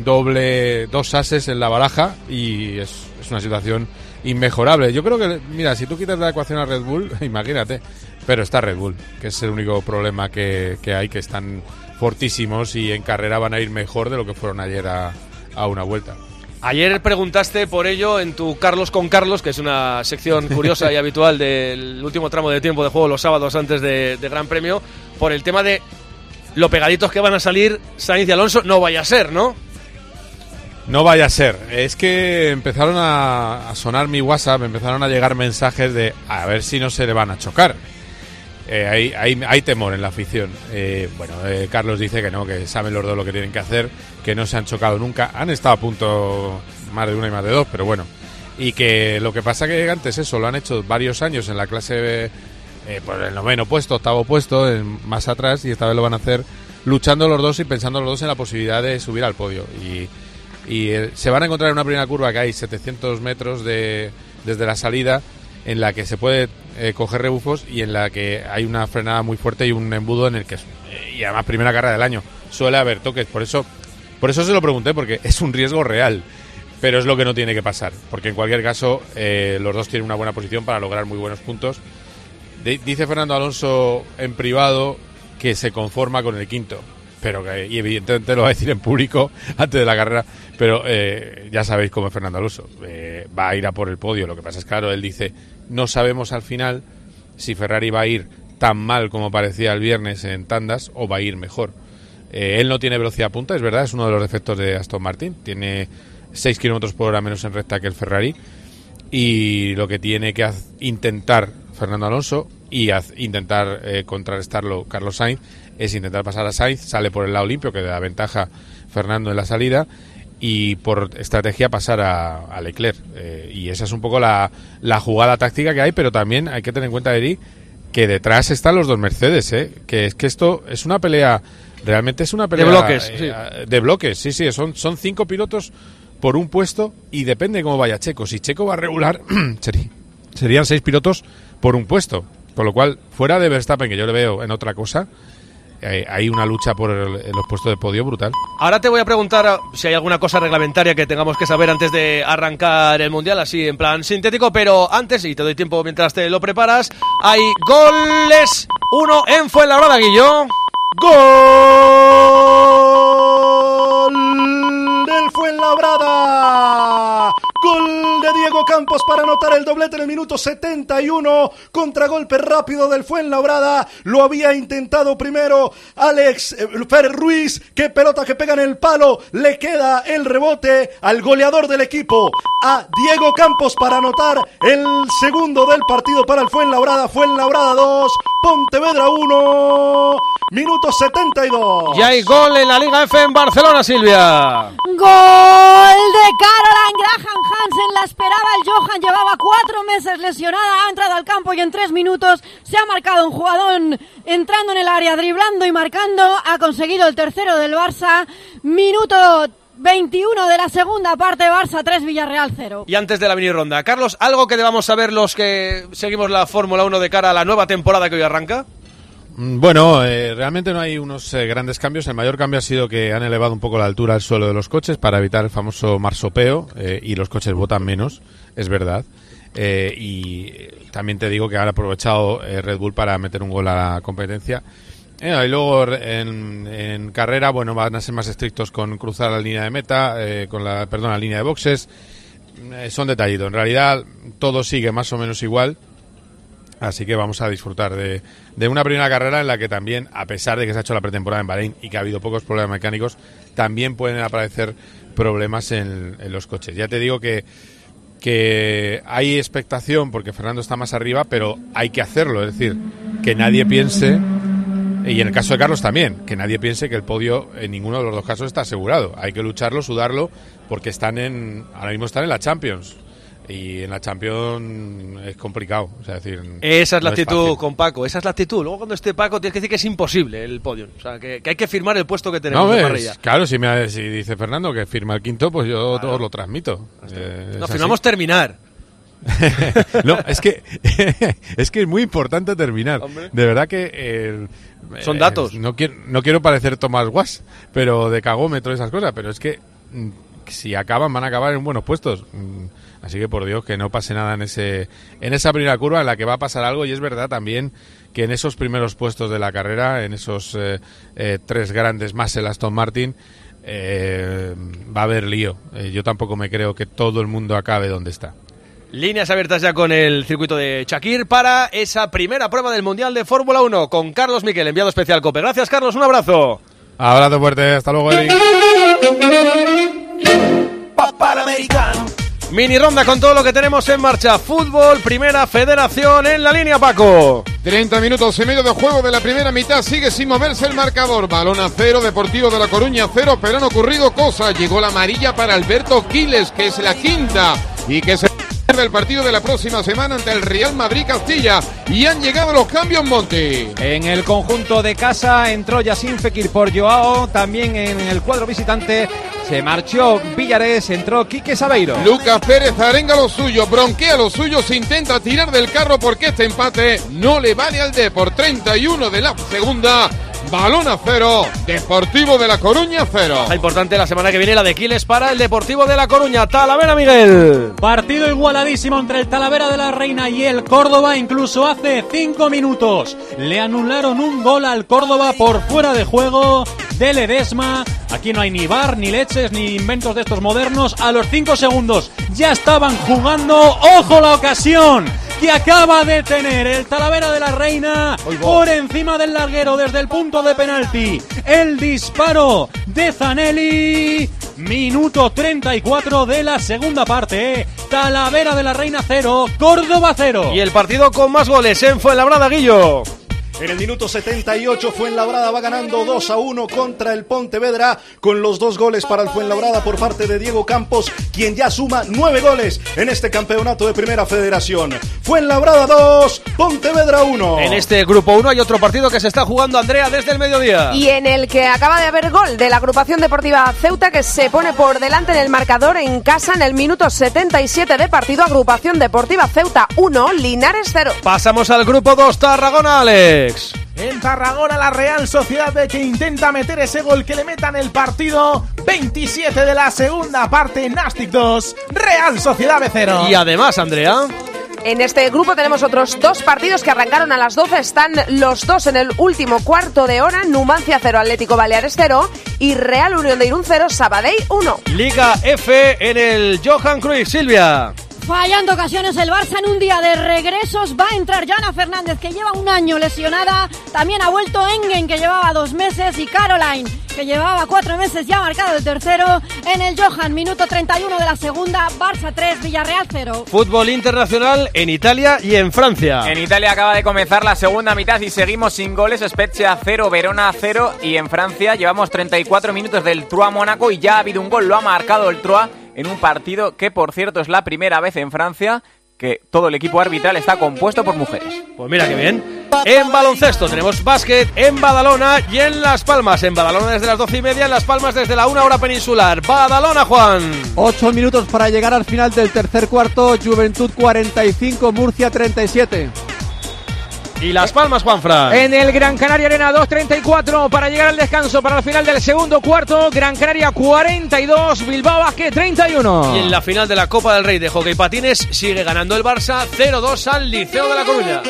doble, dos ases en la baraja y es, es una situación inmejorable. Yo creo que, mira, si tú quitas la ecuación a Red Bull, imagínate, pero está Red Bull, que es el único problema que, que hay, que están fortísimos y en carrera van a ir mejor de lo que fueron ayer a, a una vuelta. Ayer preguntaste por ello en tu Carlos con Carlos, que es una sección curiosa y habitual del último tramo de tiempo de juego los sábados antes de, de Gran Premio, por el tema de lo pegaditos que van a salir Sainz y Alonso. No vaya a ser, ¿no? No vaya a ser. Es que empezaron a, sonar mi WhatsApp, empezaron a llegar mensajes de a ver si no se le van a chocar. Eh, hay, temor en la afición. Eh, bueno, eh, Carlos dice que no, que saben los dos lo que tienen que hacer, que no se han chocado nunca. Han estado a punto más de una y más de dos, pero bueno. Y que lo que pasa que antes eso lo han hecho varios años en la clase eh, por el noveno puesto, octavo puesto, en- más atrás, y esta vez lo van a hacer luchando los dos y pensando los dos en la posibilidad de subir al podio. Y eh, se van a encontrar en una primera curva que hay 700 metros de, desde la salida en la que se puede eh, coger rebufos y en la que hay una frenada muy fuerte y un embudo en el que es- eh, y además primera carrera del año. Suele haber toques por eso por eso se lo pregunté porque es un riesgo real pero es lo que no tiene que pasar porque en cualquier caso los dos tienen una buena posición para lograr muy buenos puntos. Dice Fernando Alonso en privado que se conforma con el quinto pero que, y evidentemente lo va a decir en público antes de la carrera pero eh, ya sabéis cómo es Fernando Alonso. Eh, va a ir a por el podio. Lo que pasa es claro él dice no sabemos al final si Ferrari va a ir tan mal como parecía el viernes en tandas o va a ir mejor. Eh, él no tiene velocidad punta es verdad es uno de los defectos de Aston Martin. Tiene 6 kilómetros por hora menos en recta que el Ferrari. Y lo que tiene que intentar Fernando Alonso y intentar eh, contrarrestarlo Carlos Sainz es intentar pasar a Sainz, sale por el lado limpio que da ventaja Fernando en la salida y por estrategia pasar a, a Leclerc. Eh, y esa es un poco la, la jugada táctica que hay, pero también hay que tener en cuenta, Eri, que detrás están los dos Mercedes, ¿eh? Que es que esto es una pelea, realmente es una pelea bloques, eh, sí. de bloques, sí, sí, son, son cinco pilotos por un puesto y depende cómo vaya Checo. Si Checo va a regular, serían seis pilotos por un puesto. Con lo cual, fuera de Verstappen, que yo le veo en otra cosa, hay una lucha por los puestos de podio brutal. Ahora te voy a preguntar uh, si hay alguna cosa reglamentaria que tengamos que saber antes de arrancar el mundial, así en plan sintético, pero antes, y te doy tiempo mientras te lo preparas, hay goles. Uno en Fuenlabrada, Guillo. Gol Campos para anotar el doblete en el minuto 71. Contragolpe rápido del Fuenlabrada. Lo había intentado primero Alex eh, Pérez Ruiz. Qué pelota que pega en el palo. Le queda el rebote al goleador del equipo, a Diego Campos para anotar el segundo del partido para el Fuenlabrada. Fuenlabrada 2, Pontevedra 1. Minuto 72. Y hay gol en la Liga F en Barcelona, Silvia. Gol de Caroline Graham Hansen, la esperaba el Johan, llevaba cuatro meses lesionada, ha entrado al campo y en tres minutos se ha marcado un jugador entrando en el área, driblando y marcando, ha conseguido el tercero del Barça, minuto 21 de la segunda parte, Barça 3, Villarreal 0. Y antes de la mini ronda, Carlos, ¿algo que debamos saber los que seguimos la Fórmula 1 de cara a la nueva temporada que hoy arranca? Mm, Bueno, eh, realmente no hay unos eh, grandes cambios. El mayor cambio ha sido que han elevado un poco la altura del suelo de los coches para evitar el famoso marsopeo eh, y los coches botan menos, es verdad. Eh, y también te digo que han aprovechado eh, Red Bull para meter un gol a la competencia. Eh, y luego en, carrera, bueno, van a ser más estrictos con cruzar la línea de meta, eh, con la, perdón, la línea de boxes. Eh, son detallitos. En realidad, todo sigue más o menos igual. Así que vamos a disfrutar de, de una primera carrera en la que también, a pesar de que se ha hecho la pretemporada en Bahrein y que ha habido pocos problemas mecánicos, también pueden aparecer problemas en los coches. Ya te digo que, que hay expectación porque Fernando está más arriba, pero hay que hacerlo. Es decir, que nadie piense, y en el caso de Carlos también, que nadie piense que el podio en ninguno de los dos casos está asegurado. Hay que lucharlo, sudarlo, porque están en, ahora mismo están en la Champions. Y en la Champions es complicado. O sea, decir, Esa es la no actitud con Paco, esa es la actitud. Luego cuando esté Paco tienes que decir que es imposible el podio. O sea, que, que hay que firmar el puesto que No, tenemos en ves, parrilla. claro, si, me, si dice Fernando que firma el quinto, pues yo os lo transmito. Eh, No, así. firmamos terminar. no, es que es que es muy importante terminar. De verdad que eh, Son eh, datos. no quiero no quiero parecer Tomás Guas, pero de cagómetro esas cosas, pero es que mm, si acaban van a acabar en buenos puestos. Mm, Así que por Dios que no pase nada en ese en esa primera curva en la que va a pasar algo y es verdad también que en esos primeros puestos de la carrera, en esos eh, eh, tres grandes más el Aston Martin, eh, va a haber lío. Eh, yo tampoco me creo que todo el mundo acabe donde está. Líneas abiertas ya con el circuito de Shakir para esa primera prueba del Mundial de Fórmula 1 con Carlos Miquel, enviado especial COPE. Gracias, Carlos, un abrazo. Abrazo fuerte, hasta luego, Eric. Mini ronda con todo lo que tenemos en marcha. Fútbol, primera federación en la línea, Paco. 30 minutos y medio de juego de la primera mitad. Sigue sin moverse el marcador. Balón a cero, Deportivo de La Coruña cero, pero han ocurrido cosas. Llegó la amarilla para Alberto Quiles, que es la quinta y que se pierde el partido de la próxima semana ante el Real Madrid Castilla. Y han llegado los cambios, Monti. En el conjunto de casa entró Yacine Fekir por Joao. También en el cuadro visitante se marchó Villares, entró Quique Sabeiro. Lucas Pérez arenga lo suyo, bronquea lo suyo, se intenta tirar del carro porque este empate no le vale al D por 31 de la segunda. Balón a cero, Deportivo de La Coruña cero. La importante la semana que viene la de Quiles para el Deportivo de La Coruña. Talavera, Miguel. Partido igualadísimo entre el Talavera de la Reina y el Córdoba, incluso hace cinco minutos. Le anularon un gol al Córdoba por fuera de juego de Ledesma. Aquí no hay ni bar, ni leches, ni inventos de estos modernos. A los cinco segundos ya estaban jugando. ¡Ojo la ocasión! Que acaba de tener el Talavera de la Reina por encima del larguero desde el punto de penalti. El disparo de Zanelli. Minuto 34 de la segunda parte. Talavera de la Reina 0, Córdoba 0. Y el partido con más goles en Fuenlabrada, Guillo. En el minuto 78, Fuenlabrada va ganando 2 a 1 contra el Pontevedra con los dos goles para el Fuenlabrada por parte de Diego Campos, quien ya suma nueve goles en este campeonato de Primera Federación. Fuenlabrada 2, Pontevedra 1. En este grupo 1 hay otro partido que se está jugando Andrea desde el mediodía. Y en el que acaba de haber gol de la agrupación deportiva Ceuta que se pone por delante en el marcador en casa en el minuto 77 de partido. Agrupación deportiva Ceuta 1, Linares 0. Pasamos al grupo 2, Tarragona, Alex. En Tarragona la Real Sociedad de que intenta meter ese gol que le metan el partido 27 de la segunda parte Nastic 2, Real Sociedad B 0. Y además, Andrea, En este grupo tenemos otros dos partidos que arrancaron a las 12. Están los dos en el último cuarto de hora. Numancia 0, Atlético Baleares 0 y Real Unión de Irún 0, Sabadell 1. Liga F en el Johan Cruyff, Silvia. Fallando ocasiones el Barça en un día de regresos. Va a entrar Jana Fernández, que lleva un año lesionada. También ha vuelto Engen, que llevaba dos meses. Y Caroline, que llevaba cuatro meses ya marcado el tercero. En el Johan, minuto 31 de la segunda. Barça 3, Villarreal 0. Fútbol internacional en Italia y en Francia. En Italia acaba de comenzar la segunda mitad y seguimos sin goles. Spezia 0, Verona 0. Y en Francia llevamos 34 minutos del Troyes Mónaco y ya ha habido un gol. Lo ha marcado el Troyes en un partido que, por cierto, es la primera vez en Francia que todo el equipo arbitral está compuesto por mujeres. Pues mira qué bien. En baloncesto tenemos básquet en Badalona y en Las Palmas. En Badalona desde las doce y media, en Las Palmas desde la una hora peninsular. Badalona, Juan. Ocho minutos para llegar al final del tercer cuarto. Juventud 45, Murcia 37. Y Las Palmas, Juanfran. En el Gran Canaria Arena 2.34 para llegar al descanso para el final del segundo cuarto. Gran Canaria 42, Bilbao Basket 31. Y en la final de la Copa del Rey de Hockey Patines sigue ganando el Barça 0-2 al Liceo de La Coruña.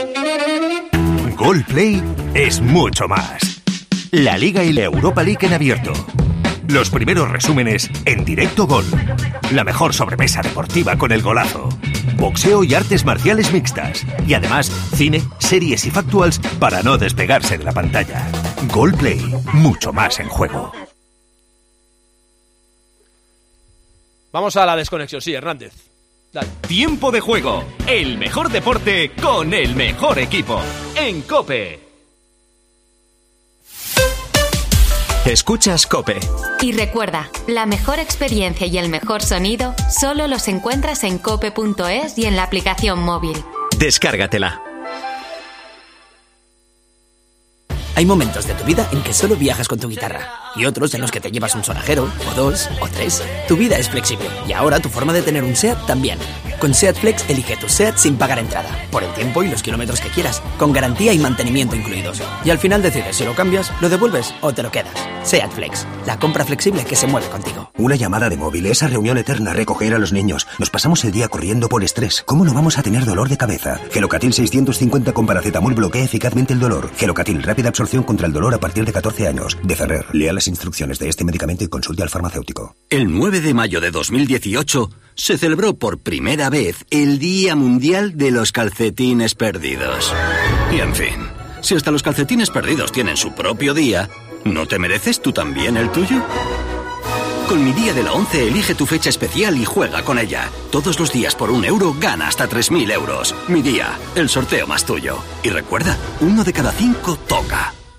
Gol Play es mucho más. La Liga y la Europa League en abierto. Los primeros resúmenes en directo gol. La mejor sobremesa deportiva con el golazo. Boxeo y artes marciales mixtas. Y además, cine, series y factuals para no despegarse de la pantalla. Gol Play, mucho más en juego. Vamos a la desconexión, sí, Hernández. Tiempo de juego. El mejor deporte con el mejor equipo. En Cope. Escuchas Cope. Y recuerda, la mejor experiencia y el mejor sonido solo los encuentras en cope.es y en la aplicación móvil. Descárgatela. Hay momentos de tu vida en que solo viajas con tu guitarra y otros en los que te llevas un sonajero, o dos, o tres. Tu vida es flexible y ahora tu forma de tener un SEAT también. Con SEAT Flex elige tu SEAT sin pagar entrada, por el tiempo y los kilómetros que quieras, con garantía y mantenimiento incluidos. Y al final decides si lo cambias, lo devuelves o te lo quedas. SEAT Flex, la compra flexible que se mueve contigo. Una llamada de móvil, esa reunión eterna, recoger a los niños. Nos pasamos el día corriendo por estrés. ¿Cómo no vamos a tener dolor de cabeza? Gelocatil 650 con paracetamol bloquea eficazmente el dolor. Gelocatil, rápida absorción contra el dolor a partir de 14 años. De Ferrer, lea instrucciones de este medicamento y consulte al farmacéutico. El 9 de mayo de 2018 se celebró por primera vez el Día Mundial de los Calcetines Perdidos. Y en fin, si hasta los calcetines perdidos tienen su propio día, ¿no te mereces tú también el tuyo? Con mi día de la 11 elige tu fecha especial y juega con ella. Todos los días por un euro gana hasta 3.000 euros. Mi día, el sorteo más tuyo. Y recuerda, uno de cada cinco toca.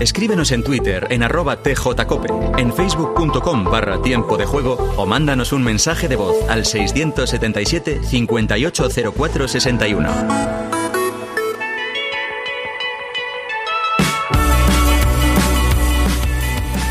Escríbenos en Twitter en arroba tjcope, en facebook.com barra tiempo de juego o mándanos un mensaje de voz al 677 580461.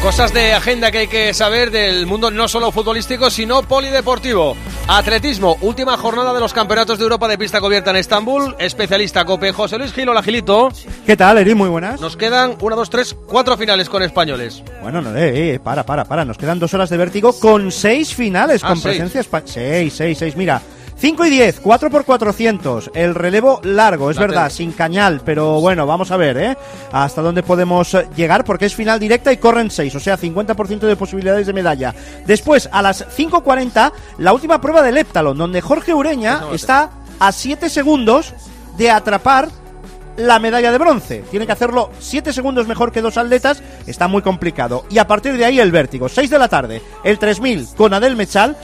Cosas de agenda que hay que saber del mundo no solo futbolístico, sino polideportivo. Atletismo, última jornada de los campeonatos de Europa de pista cubierta en Estambul. Especialista Cope José Luis Gil, hola Gilito. ¿Qué tal, Eri? Muy buenas. Nos quedan una, dos, tres, cuatro finales con españoles. Bueno, no, eh, eh, para, para, para. Nos quedan dos horas de vértigo con seis finales Ah, con seis. presencia española. Seis, seis, seis. Mira, 5 y 10, 4 por 400. El relevo largo, es La verdad, sin cañal. Pero bueno, vamos a ver, ¿eh? Hasta dónde podemos eh, llegar porque es final directa y corren 6. O sea, 50% de posibilidades de medalla. Después, a las 5.40, la última prueba del Heptalon, donde Jorge Ureña está a 7 segundos de atrapar la medalla de bronce. Tiene que hacerlo 7 segundos mejor que dos atletas, está muy complicado. Y a partir de ahí el vértigo. 6 de la tarde, el 3000 con Adel Mechal.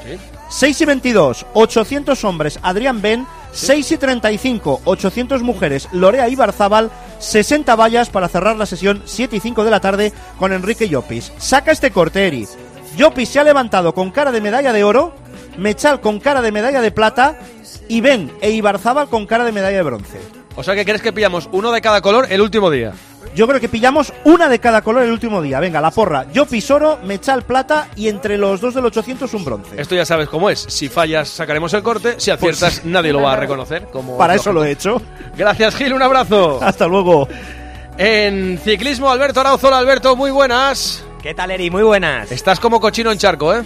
6 y 22, 800 hombres, Adrián Ben. 6 y 35, 800 mujeres, Lorea Ibarzábal. 60 vallas para cerrar la sesión 7 y 5 de la tarde con Enrique Llopis. Saca este corte, Eri. Llopis se ha levantado con cara de medalla de oro, Mechal con cara de medalla de plata y Ben e Ibarzábal con cara de medalla de bronce. O sea que crees que pillamos uno de cada color el último día. Yo creo que pillamos una de cada color el último día. Venga, la porra. Yo pisoro, Mechal plata y entre los dos del 800 un bronce. Esto ya sabes cómo es. Si fallas, sacaremos el corte. Si aciertas, Pues- nadie lo va a reconocer. Como Para es eso lo he hecho. Gracias, Gil. Un abrazo. Hasta luego. En ciclismo, Alberto Arauzola. Alberto, muy buenas. ¿Qué tal, Eri? Muy buenas. Estás como cochino en charco, ¿eh?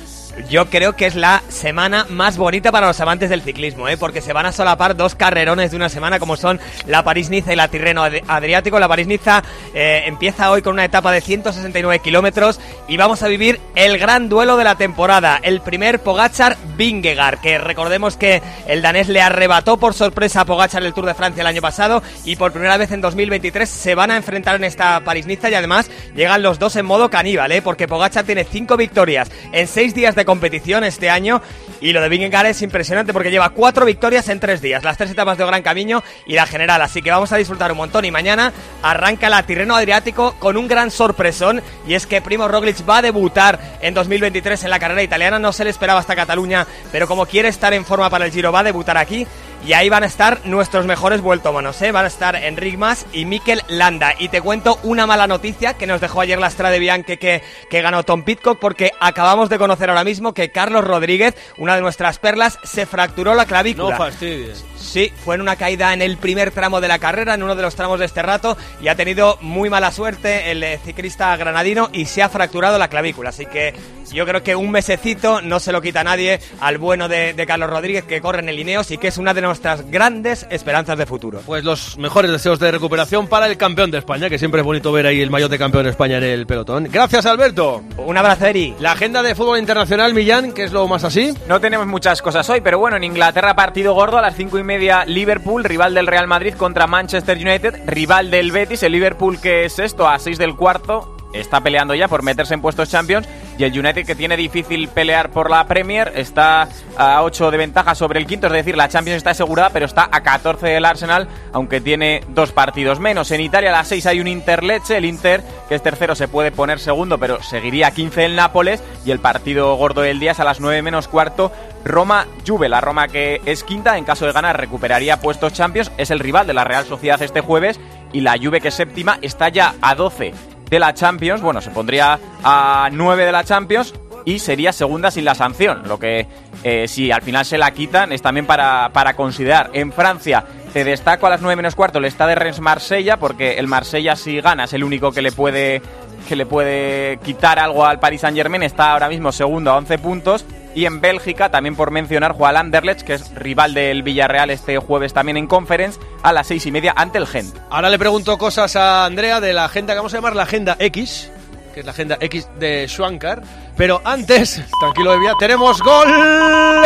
Yo creo que es la semana más bonita para los amantes del ciclismo, ¿eh? porque se van a solapar dos carrerones de una semana como son la París-Niza y la Tirreno Ad- Adriático. La París-Niza eh, empieza hoy con una etapa de 169 kilómetros y vamos a vivir el gran duelo de la temporada, el primer Pogachar-Vingegaard, que recordemos que el danés le arrebató por sorpresa a Pogachar el Tour de Francia el año pasado y por primera vez en 2023 se van a enfrentar en esta París-Niza y además llegan los dos en modo caníbal, ¿eh? porque Pogachar tiene cinco victorias en seis días de competición este año y lo de Vingegaard es impresionante porque lleva cuatro victorias en tres días, las tres etapas de Gran Camino y la general, así que vamos a disfrutar un montón y mañana arranca la Tirreno Adriático con un gran sorpresón y es que Primo Roglic va a debutar en 2023 en la carrera italiana, no se le esperaba hasta Cataluña, pero como quiere estar en forma para el Giro va a debutar aquí y ahí van a estar nuestros mejores vueltómanos, ¿eh? Van a estar Enric Mas y Mikel Landa. Y te cuento una mala noticia que nos dejó ayer la Strade Bianche que, que ganó Tom Pitcock porque acabamos de conocer ahora mismo que Carlos Rodríguez, una de nuestras perlas, se fracturó la clavícula. No fastidies. Sí, fue en una caída en el primer tramo de la carrera, en uno de los tramos de este rato, y ha tenido muy mala suerte el eh, ciclista granadino y se ha fracturado la clavícula. Así que yo creo que un mesecito no se lo quita nadie al bueno de, de Carlos Rodríguez que corre en el Ineos y que es una de nuestras grandes esperanzas de futuro. Pues los mejores deseos de recuperación para el campeón de España, que siempre es bonito ver ahí el maillot de campeón de España en el pelotón. Gracias, Alberto. Un abrazo, Eri. La agenda de fútbol internacional, Millán, que es lo más así. No tenemos muchas cosas hoy, pero bueno, en Inglaterra partido gordo a las cinco y media Liverpool, rival del Real Madrid contra Manchester United, rival del Betis, el Liverpool que es esto, a 6 del cuarto, está peleando ya por meterse en puestos Champions y el United que tiene difícil pelear por la Premier, está a 8 de ventaja sobre el quinto, es decir, la Champions está asegurada, pero está a 14 del Arsenal, aunque tiene dos partidos menos. En Italia a las 6 hay un Inter-Lecce, el Inter que es tercero se puede poner segundo, pero seguiría a 15 el Nápoles y el partido gordo del día es a las 9 menos cuarto Roma-Juve, la Roma que es quinta, en caso de ganar recuperaría puestos Champions, es el rival de la Real Sociedad este jueves y la Juve que es séptima está ya a 12 de la Champions, bueno, se pondría a 9 de la Champions y sería segunda sin la sanción, lo que eh, si al final se la quitan es también para, para considerar. En Francia te destaco a las 9 menos cuarto el Stade de Rennes Marsella, porque el Marsella si gana es el único que le puede que le puede quitar algo al Paris Saint Germain, está ahora mismo segundo a 11 puntos. Y en Bélgica, también por mencionar, juega el Anderlecht, que es rival del Villarreal este jueves también en Conference, a las seis y media ante el Gent. Ahora le pregunto cosas a Andrea de la agenda que vamos a llamar la agenda X, que es la agenda X de Schwankar. Pero antes, tranquilo de vía, tenemos gol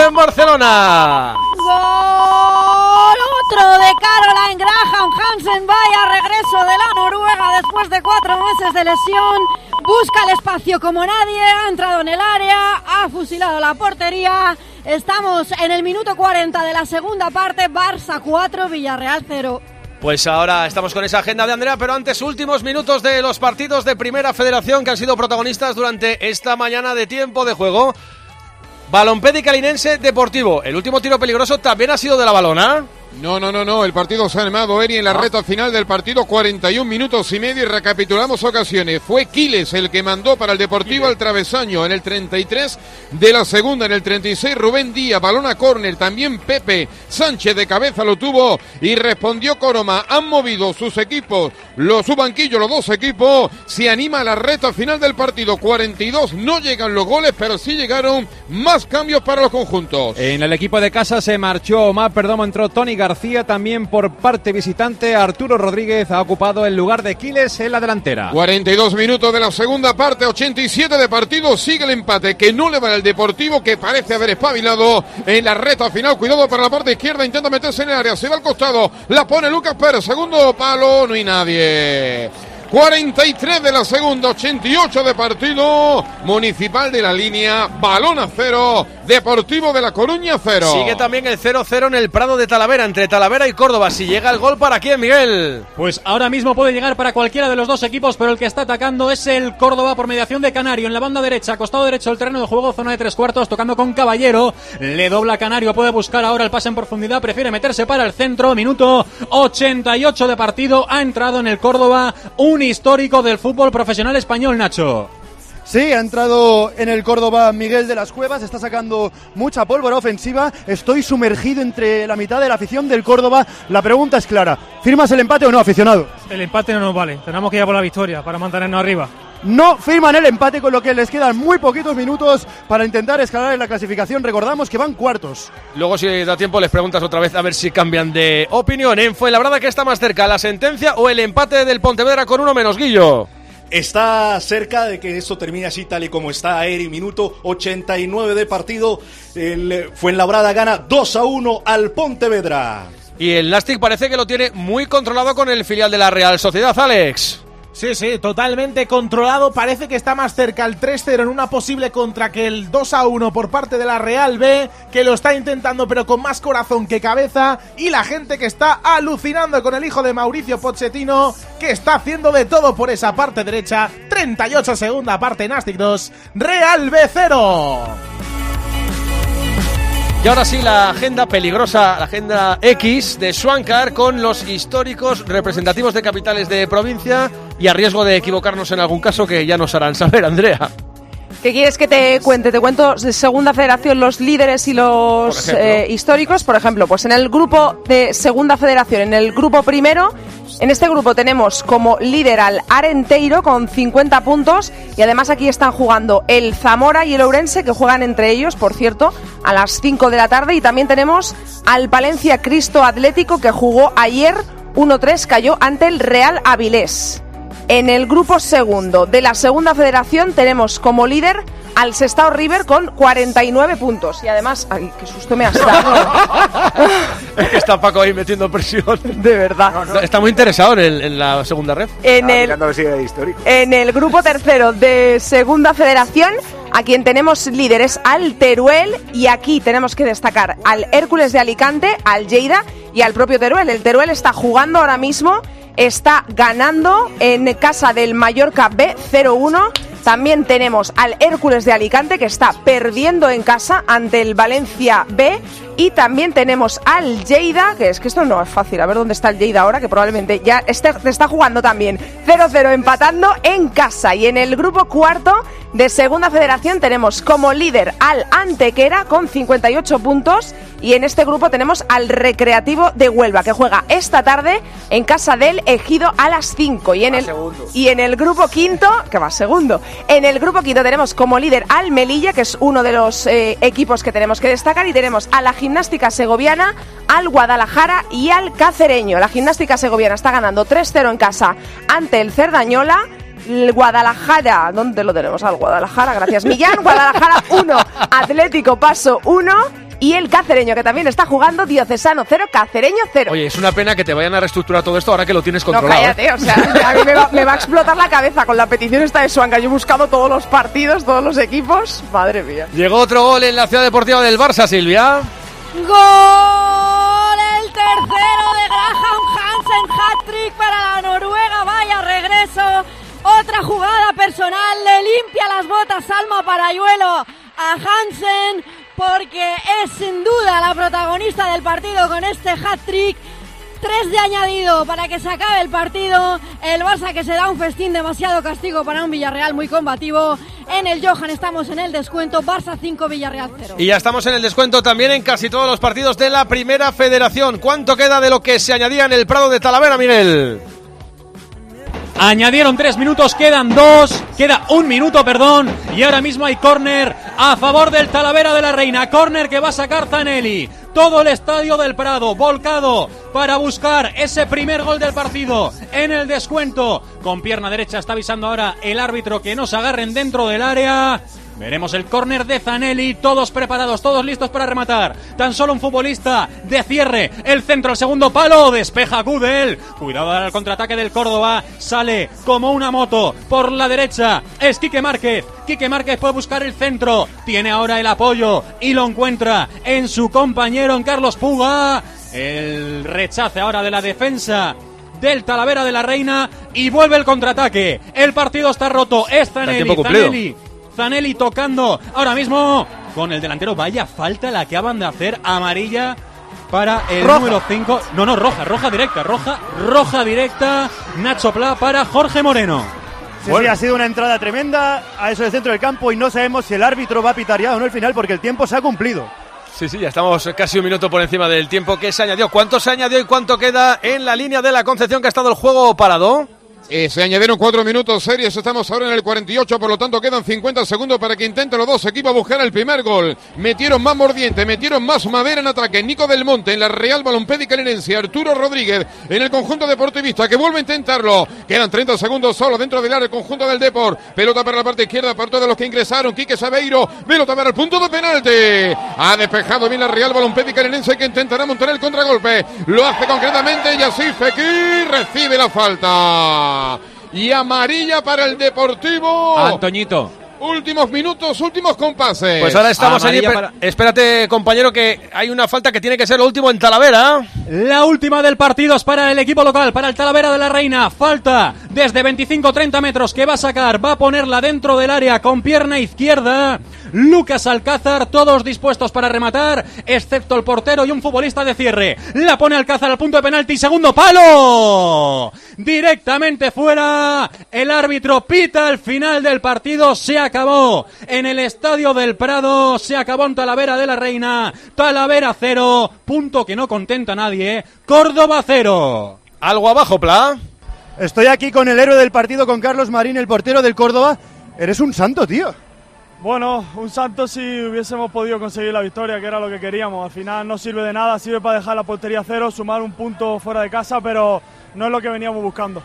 en Barcelona. Gol otro de Caroline Graham Hansen. Vaya regreso de la Noruega después de cuatro meses de lesión. Busca el espacio como nadie. Ha entrado en el área. Ha fusilado la portería. Estamos en el minuto 40 de la segunda parte. Barça 4, Villarreal 0. Pues ahora estamos con esa agenda de Andrea, pero antes últimos minutos de los partidos de Primera Federación que han sido protagonistas durante esta mañana de tiempo de juego. Balompédica Linense Deportivo. El último tiro peligroso también ha sido de la balona. No, no, no, no. El partido se ha animado, Eri, en la Ah. reta final del partido. 41 minutos y medio y recapitulamos ocasiones. Fue Quiles el que mandó para el Deportivo al travesaño en el 33 de la segunda. En el 36, Rubén Díaz, balón a córner. También Pepe Sánchez de cabeza lo tuvo y respondió Coroma. Han movido sus equipos, los, su banquillo, los dos equipos. Se anima a la reta final del partido. 42, no llegan los goles, pero sí llegaron más cambios para los conjuntos. En el equipo de casa se marchó Omar Perdomo, entró Tony García, también por parte visitante Arturo Rodríguez ha ocupado el lugar de Quiles en la delantera. 42 minutos de la segunda parte, 87 de partido, sigue el empate que no le va al Deportivo que parece haber espabilado en la reta final. Cuidado para la parte izquierda, intenta meterse en el área, se va al costado, la pone Lucas Pérez, segundo palo, no hay nadie. 43 de la segunda, 88 de partido, Municipal de la línea, balón a cero, Deportivo de la Coruña cero. Sigue también el 0-0 en el Prado de Talavera, entre Talavera y Córdoba. Si llega el gol, ¿para quién, Miguel? Pues ahora mismo puede llegar para cualquiera de los dos equipos, pero el que está atacando es el Córdoba por mediación de Canario. En la banda derecha, costado derecho del terreno de juego, zona de tres cuartos, tocando con Caballero. Le dobla Canario, puede buscar ahora el pase en profundidad, prefiere meterse para el centro. Minuto 88 de partido. Ha entrado en el Córdoba un histórico del fútbol profesional español, Nacho. Sí, ha entrado en el Córdoba Miguel de las Cuevas, está sacando mucha pólvora ofensiva. Estoy sumergido entre la mitad de la afición del Córdoba. La pregunta es clara: ¿firmas el empate o no, aficionado? El empate no nos vale, tenemos que ir a por la victoria para mantenernos arriba. No firman el empate, con lo que les quedan muy poquitos minutos para intentar escalar en la clasificación. Recordamos que van cuartos. Luego, si da tiempo, les preguntas otra vez a ver si cambian de opinión. En Fuenlabrada, ¿qué está más cerca, la sentencia o el empate del Pontevedra con uno menos, Guillo? Está cerca de que esto termine así tal y como está Eri, minuto 89 de partido. El Fuenlabrada gana 2 a 1 al Pontevedra. Y el Nastic parece que lo tiene muy controlado con el filial de la Real Sociedad, Alex. Sí, sí, totalmente controlado. Parece que está más cerca el 3-0 en una posible contra que el 2-1 por parte de la Real B, que lo está intentando pero con más corazón que cabeza. Y la gente que está alucinando con el hijo de Mauricio Pochettino, que está haciendo de todo por esa parte derecha. 38 segunda parte, Nastic 2, Real B 0. Y ahora sí, la agenda peligrosa, la agenda X de Swankar con los históricos representativos de capitales de provincia y a riesgo de equivocarnos en algún caso que ya nos harán saber, Andrea. ¿Qué quieres que te cuente? Te cuento de Segunda Federación los líderes y los Por eh, históricos. Por ejemplo, pues en el grupo de Segunda Federación, en el grupo primero, en este grupo tenemos como líder al Arenteiro con 50 puntos y además aquí están jugando el Zamora y el Ourense que juegan entre ellos, por cierto, a las 5 de la tarde y también tenemos al Palencia Cristo Atlético que jugó ayer 1-3, cayó ante el Real Avilés. En el grupo segundo de la segunda federación tenemos como líder al Sestao River con 49 puntos. Y además, ay, qué susto me has dado. Es que está Paco ahí metiendo presión. De verdad. Está muy interesado en, el- en la segunda red. En el, en el grupo tercero de segunda federación, a quien tenemos líderes al Teruel y aquí tenemos que destacar al Hércules de Alicante, al Lleida y al propio Teruel. El Teruel está jugando ahora mismo, está ganando en casa del Mallorca B 0-1. También tenemos al Hércules de Alicante que está perdiendo en casa ante el Valencia B. Y también tenemos al Lleida, que es que esto no es fácil, a ver dónde está el Lleida ahora, que probablemente ya esté, está jugando también 0-0 empatando en casa. Y en el grupo cuarto de Segunda Federación tenemos como líder al Antequera con 58 puntos. Y en este grupo tenemos al Recreativo de Huelva, que juega esta tarde en casa del Ejido a las 5. Y en el, y en el grupo quinto, que va segundo, en el grupo quinto tenemos como líder al Melilla, que es uno de los eh, equipos que tenemos que destacar, y tenemos a la gimnástica segoviana, al Guadalajara y al Cacereño. La gimnástica segoviana está ganando 3-0 en casa ante el Cerdañola. El Guadalajara, ¿dónde lo tenemos? Al Guadalajara, gracias Millán. Guadalajara 1, Atlético Paso 1 y el Cacereño, que también está jugando Diocesano 0, Cacereño 0. Oye, es una pena que te vayan a reestructurar todo esto ahora que lo tienes No, controlado. ¿eh? cállate, o sea, a mí me va, me va a explotar la cabeza con la petición esta de Suanga. Yo he buscado todos los partidos, todos los equipos. Madre mía. Llegó otro gol en la ciudad deportiva del Barça, Silvia. Gol el tercero de Graham Hansen, hat-trick para la Noruega, vaya regreso. Otra jugada personal, le limpia las botas Alma Parayuelo a Hansen. Porque es sin duda la protagonista del partido con este hat-trick. Tres de añadido para que se acabe el partido. El Barça que se da un festín demasiado castigo para un Villarreal muy combativo. En el Johan estamos en el descuento. Barça 5, Villarreal 0. Y ya estamos en el descuento también en casi todos los partidos de la Primera Federación. ¿Cuánto queda de lo que se añadía en el Prado de Talavera, Miguel? Añadieron tres minutos, quedan dos, queda un minuto, perdón, y ahora mismo hay córner a favor del Talavera de la Reina, córner que va a sacar Zanelli. Todo el estadio del Prado volcado para buscar ese primer gol del partido en el descuento. Con pierna derecha está avisando ahora el árbitro que no se agarren dentro del área. Veremos el córner de Zanelli, todos preparados, todos listos para rematar. Tan solo un futbolista de cierre, el centro, el segundo palo, despeja Gudel. Cuidado al contraataque del Córdoba, sale como una moto por la derecha. Es Quique Márquez. Quique Márquez puede buscar el centro, tiene ahora el apoyo y lo encuentra en su compañero, en Carlos Puga. El rechace ahora de la defensa del Talavera de la Reina y vuelve el contraataque. El partido está roto. Es Zanelli. Zanelli. Tocando ahora mismo con el delantero. Vaya falta la que acaban de hacer amarilla para el Roja. número 5. No, no, roja, roja directa, roja, roja directa. Nacho Pla para Jorge Moreno. Sí, sí, ha sido una entrada tremenda a eso del centro del campo y no sabemos si el árbitro va a pitar ya o no el final porque el tiempo se ha cumplido. Sí, sí, ya estamos casi un minuto por encima del tiempo que se añadió. ¿Cuánto se añadió y cuánto queda en la línea de la Concepción que ha estado el juego parado? Eh, se añadieron cuatro minutos series, estamos ahora en el 48, por lo tanto quedan 50 segundos para que intenten los dos equipos buscar el primer gol. Metieron más mordiente, metieron más madera en ataque. Nico del Monte en la Real Balompédica Linense, Arturo Rodríguez en el conjunto deportivista que vuelve a intentarlo. Quedan 30 segundos solo dentro del área el conjunto del Depor. Pelota para la parte izquierda para todos los que ingresaron. Quique Sabeiro, pelota para el punto de penalti. Ha despejado bien la Real Balompédica Linense que intentará montar el contragolpe. Lo hace concretamente Yassir Fekir, recibe la falta. Y amarilla para el Deportivo. Antoñito. Últimos minutos, últimos compases. Pues ahora estamos allí. Espera- Espérate, compañero, que hay una falta que tiene que ser lo último en Talavera. La última del partido es para el equipo local, para el Talavera de la Reina. Falta desde 25-30 metros que va a sacar, va a ponerla dentro del área con pierna izquierda. Lucas Alcázar, todos dispuestos para rematar, excepto el portero y un futbolista de cierre. La pone Alcázar al punto de penalti, segundo palo. Directamente fuera. El árbitro pita al final del partido. Se acabó en el estadio del Prado. Se acabó en Talavera de la Reina. Talavera cero. Punto que no contenta a nadie. Córdoba cero. Algo abajo, Pla. Estoy aquí con el héroe del partido, con Carlos Marín, el portero del Córdoba. Eres un santo, tío. Bueno, un santo si hubiésemos podido conseguir la victoria, que era lo que queríamos. Al final no sirve de nada, sirve para dejar la portería cero, sumar un punto fuera de casa, pero no es lo que veníamos buscando.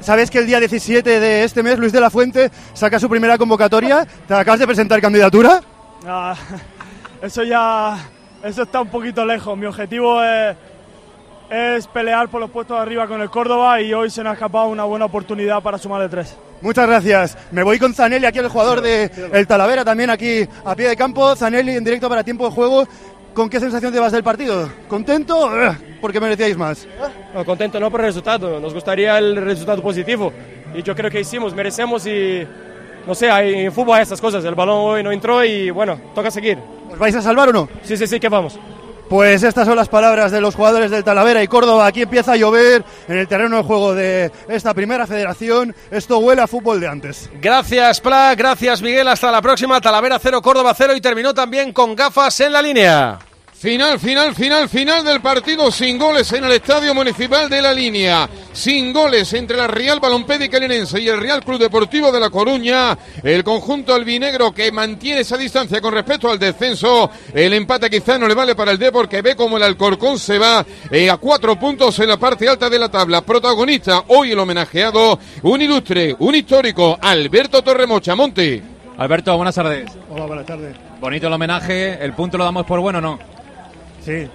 ¿Sabes que el día 17 de este mes Luis de la Fuente saca su primera convocatoria? ¿Te acabas de presentar candidatura? Ah, eso ya, eso está un poquito lejos. Mi objetivo es, es pelear por los puestos de arriba con el Córdoba y hoy se nos ha escapado una buena oportunidad para sumar de tres. Muchas gracias. Me voy con Zanelli, aquí el jugador de el Talavera, también aquí a pie de campo. Zanelli en directo para tiempo de juego. ¿Con qué sensación te vas del partido? ¿Contento? Eh, Porque merecíais más. No, contento no por el resultado, nos gustaría el resultado positivo y yo creo que hicimos, merecemos y no sé, hay, en fútbol hay estas cosas, el balón hoy no entró y bueno, toca seguir. ¿Os vais a salvar o no? Sí, sí, sí, que vamos. Pues estas son las palabras de los jugadores del Talavera y Córdoba. Aquí empieza a llover en el terreno de juego de esta primera federación. Esto huele a fútbol de antes. Gracias, Pla. Gracias, Miguel. Hasta la próxima. Talavera 0, Córdoba 0 y terminó también con gafas en la línea. Final, final, final, final del partido sin goles en el Estadio Municipal de La Línea. Sin goles entre la Real Balompédica Linense y el Real Club Deportivo de La Coruña. El conjunto albinegro que mantiene esa distancia con respecto al descenso. El empate quizá no le vale para el Depor que ve como el Alcorcón se va eh, a cuatro puntos en la parte alta de la tabla. Protagonista hoy el homenajeado, un ilustre, un histórico, Alberto Torremocha Monte. Alberto, buenas tardes. Hola, buenas tardes. Bonito el homenaje. ¿El punto lo damos por bueno o no? Sí, que-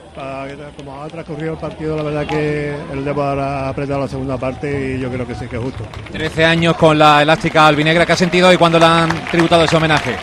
como ha transcurrido el partido, la verdad que el Depor ha apretado la segunda parte y yo creo que sí que es justo. 13 años con la elástica albinegra. ¿Qué ha sentido hoy cuando le han tributado ese homenaje?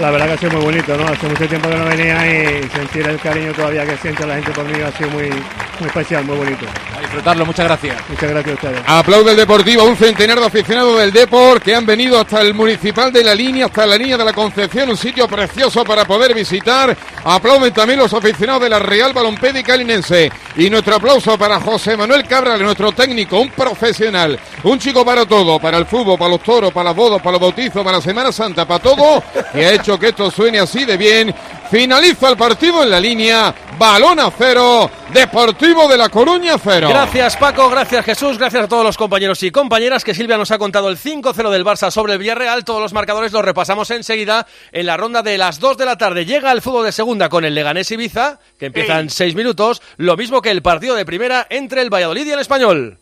La verdad que ha sido muy bonito, ¿no? Hace mucho tiempo que no venía y sentir el cariño todavía que siente la gente por mí ha sido muy, muy especial, muy bonito. A disfrutarlo, muchas gracias. Muchas gracias a ustedes. Aplaude el Deportivo, un centenar de aficionados del Deport que han venido hasta el municipal de la línea, hasta la línea de la Concepción, un sitio precioso para poder visitar. Aplauden también los aficionados de la Real Balompédica Linense. Y nuestro aplauso para José Manuel Cabral, nuestro técnico, un profesional, un chico para todo, para el fútbol, para los toros, para las bodas, para los bautizos, para la Semana Santa, para todo, que ha hecho que esto suene así de bien. Finaliza el partido en la línea, balón a cero, Deportivo de La Coruña cero. Gracias Paco, gracias Jesús, gracias a todos los compañeros y compañeras que Silvia nos ha contado el 5-0 del Barça sobre el Villarreal. Todos los marcadores los repasamos enseguida en la ronda de las 2 de la tarde. Llega el fútbol de segunda con el Leganés Ibiza, que empieza en 6 minutos, lo mismo que el partido de primera entre el Valladolid y el Español.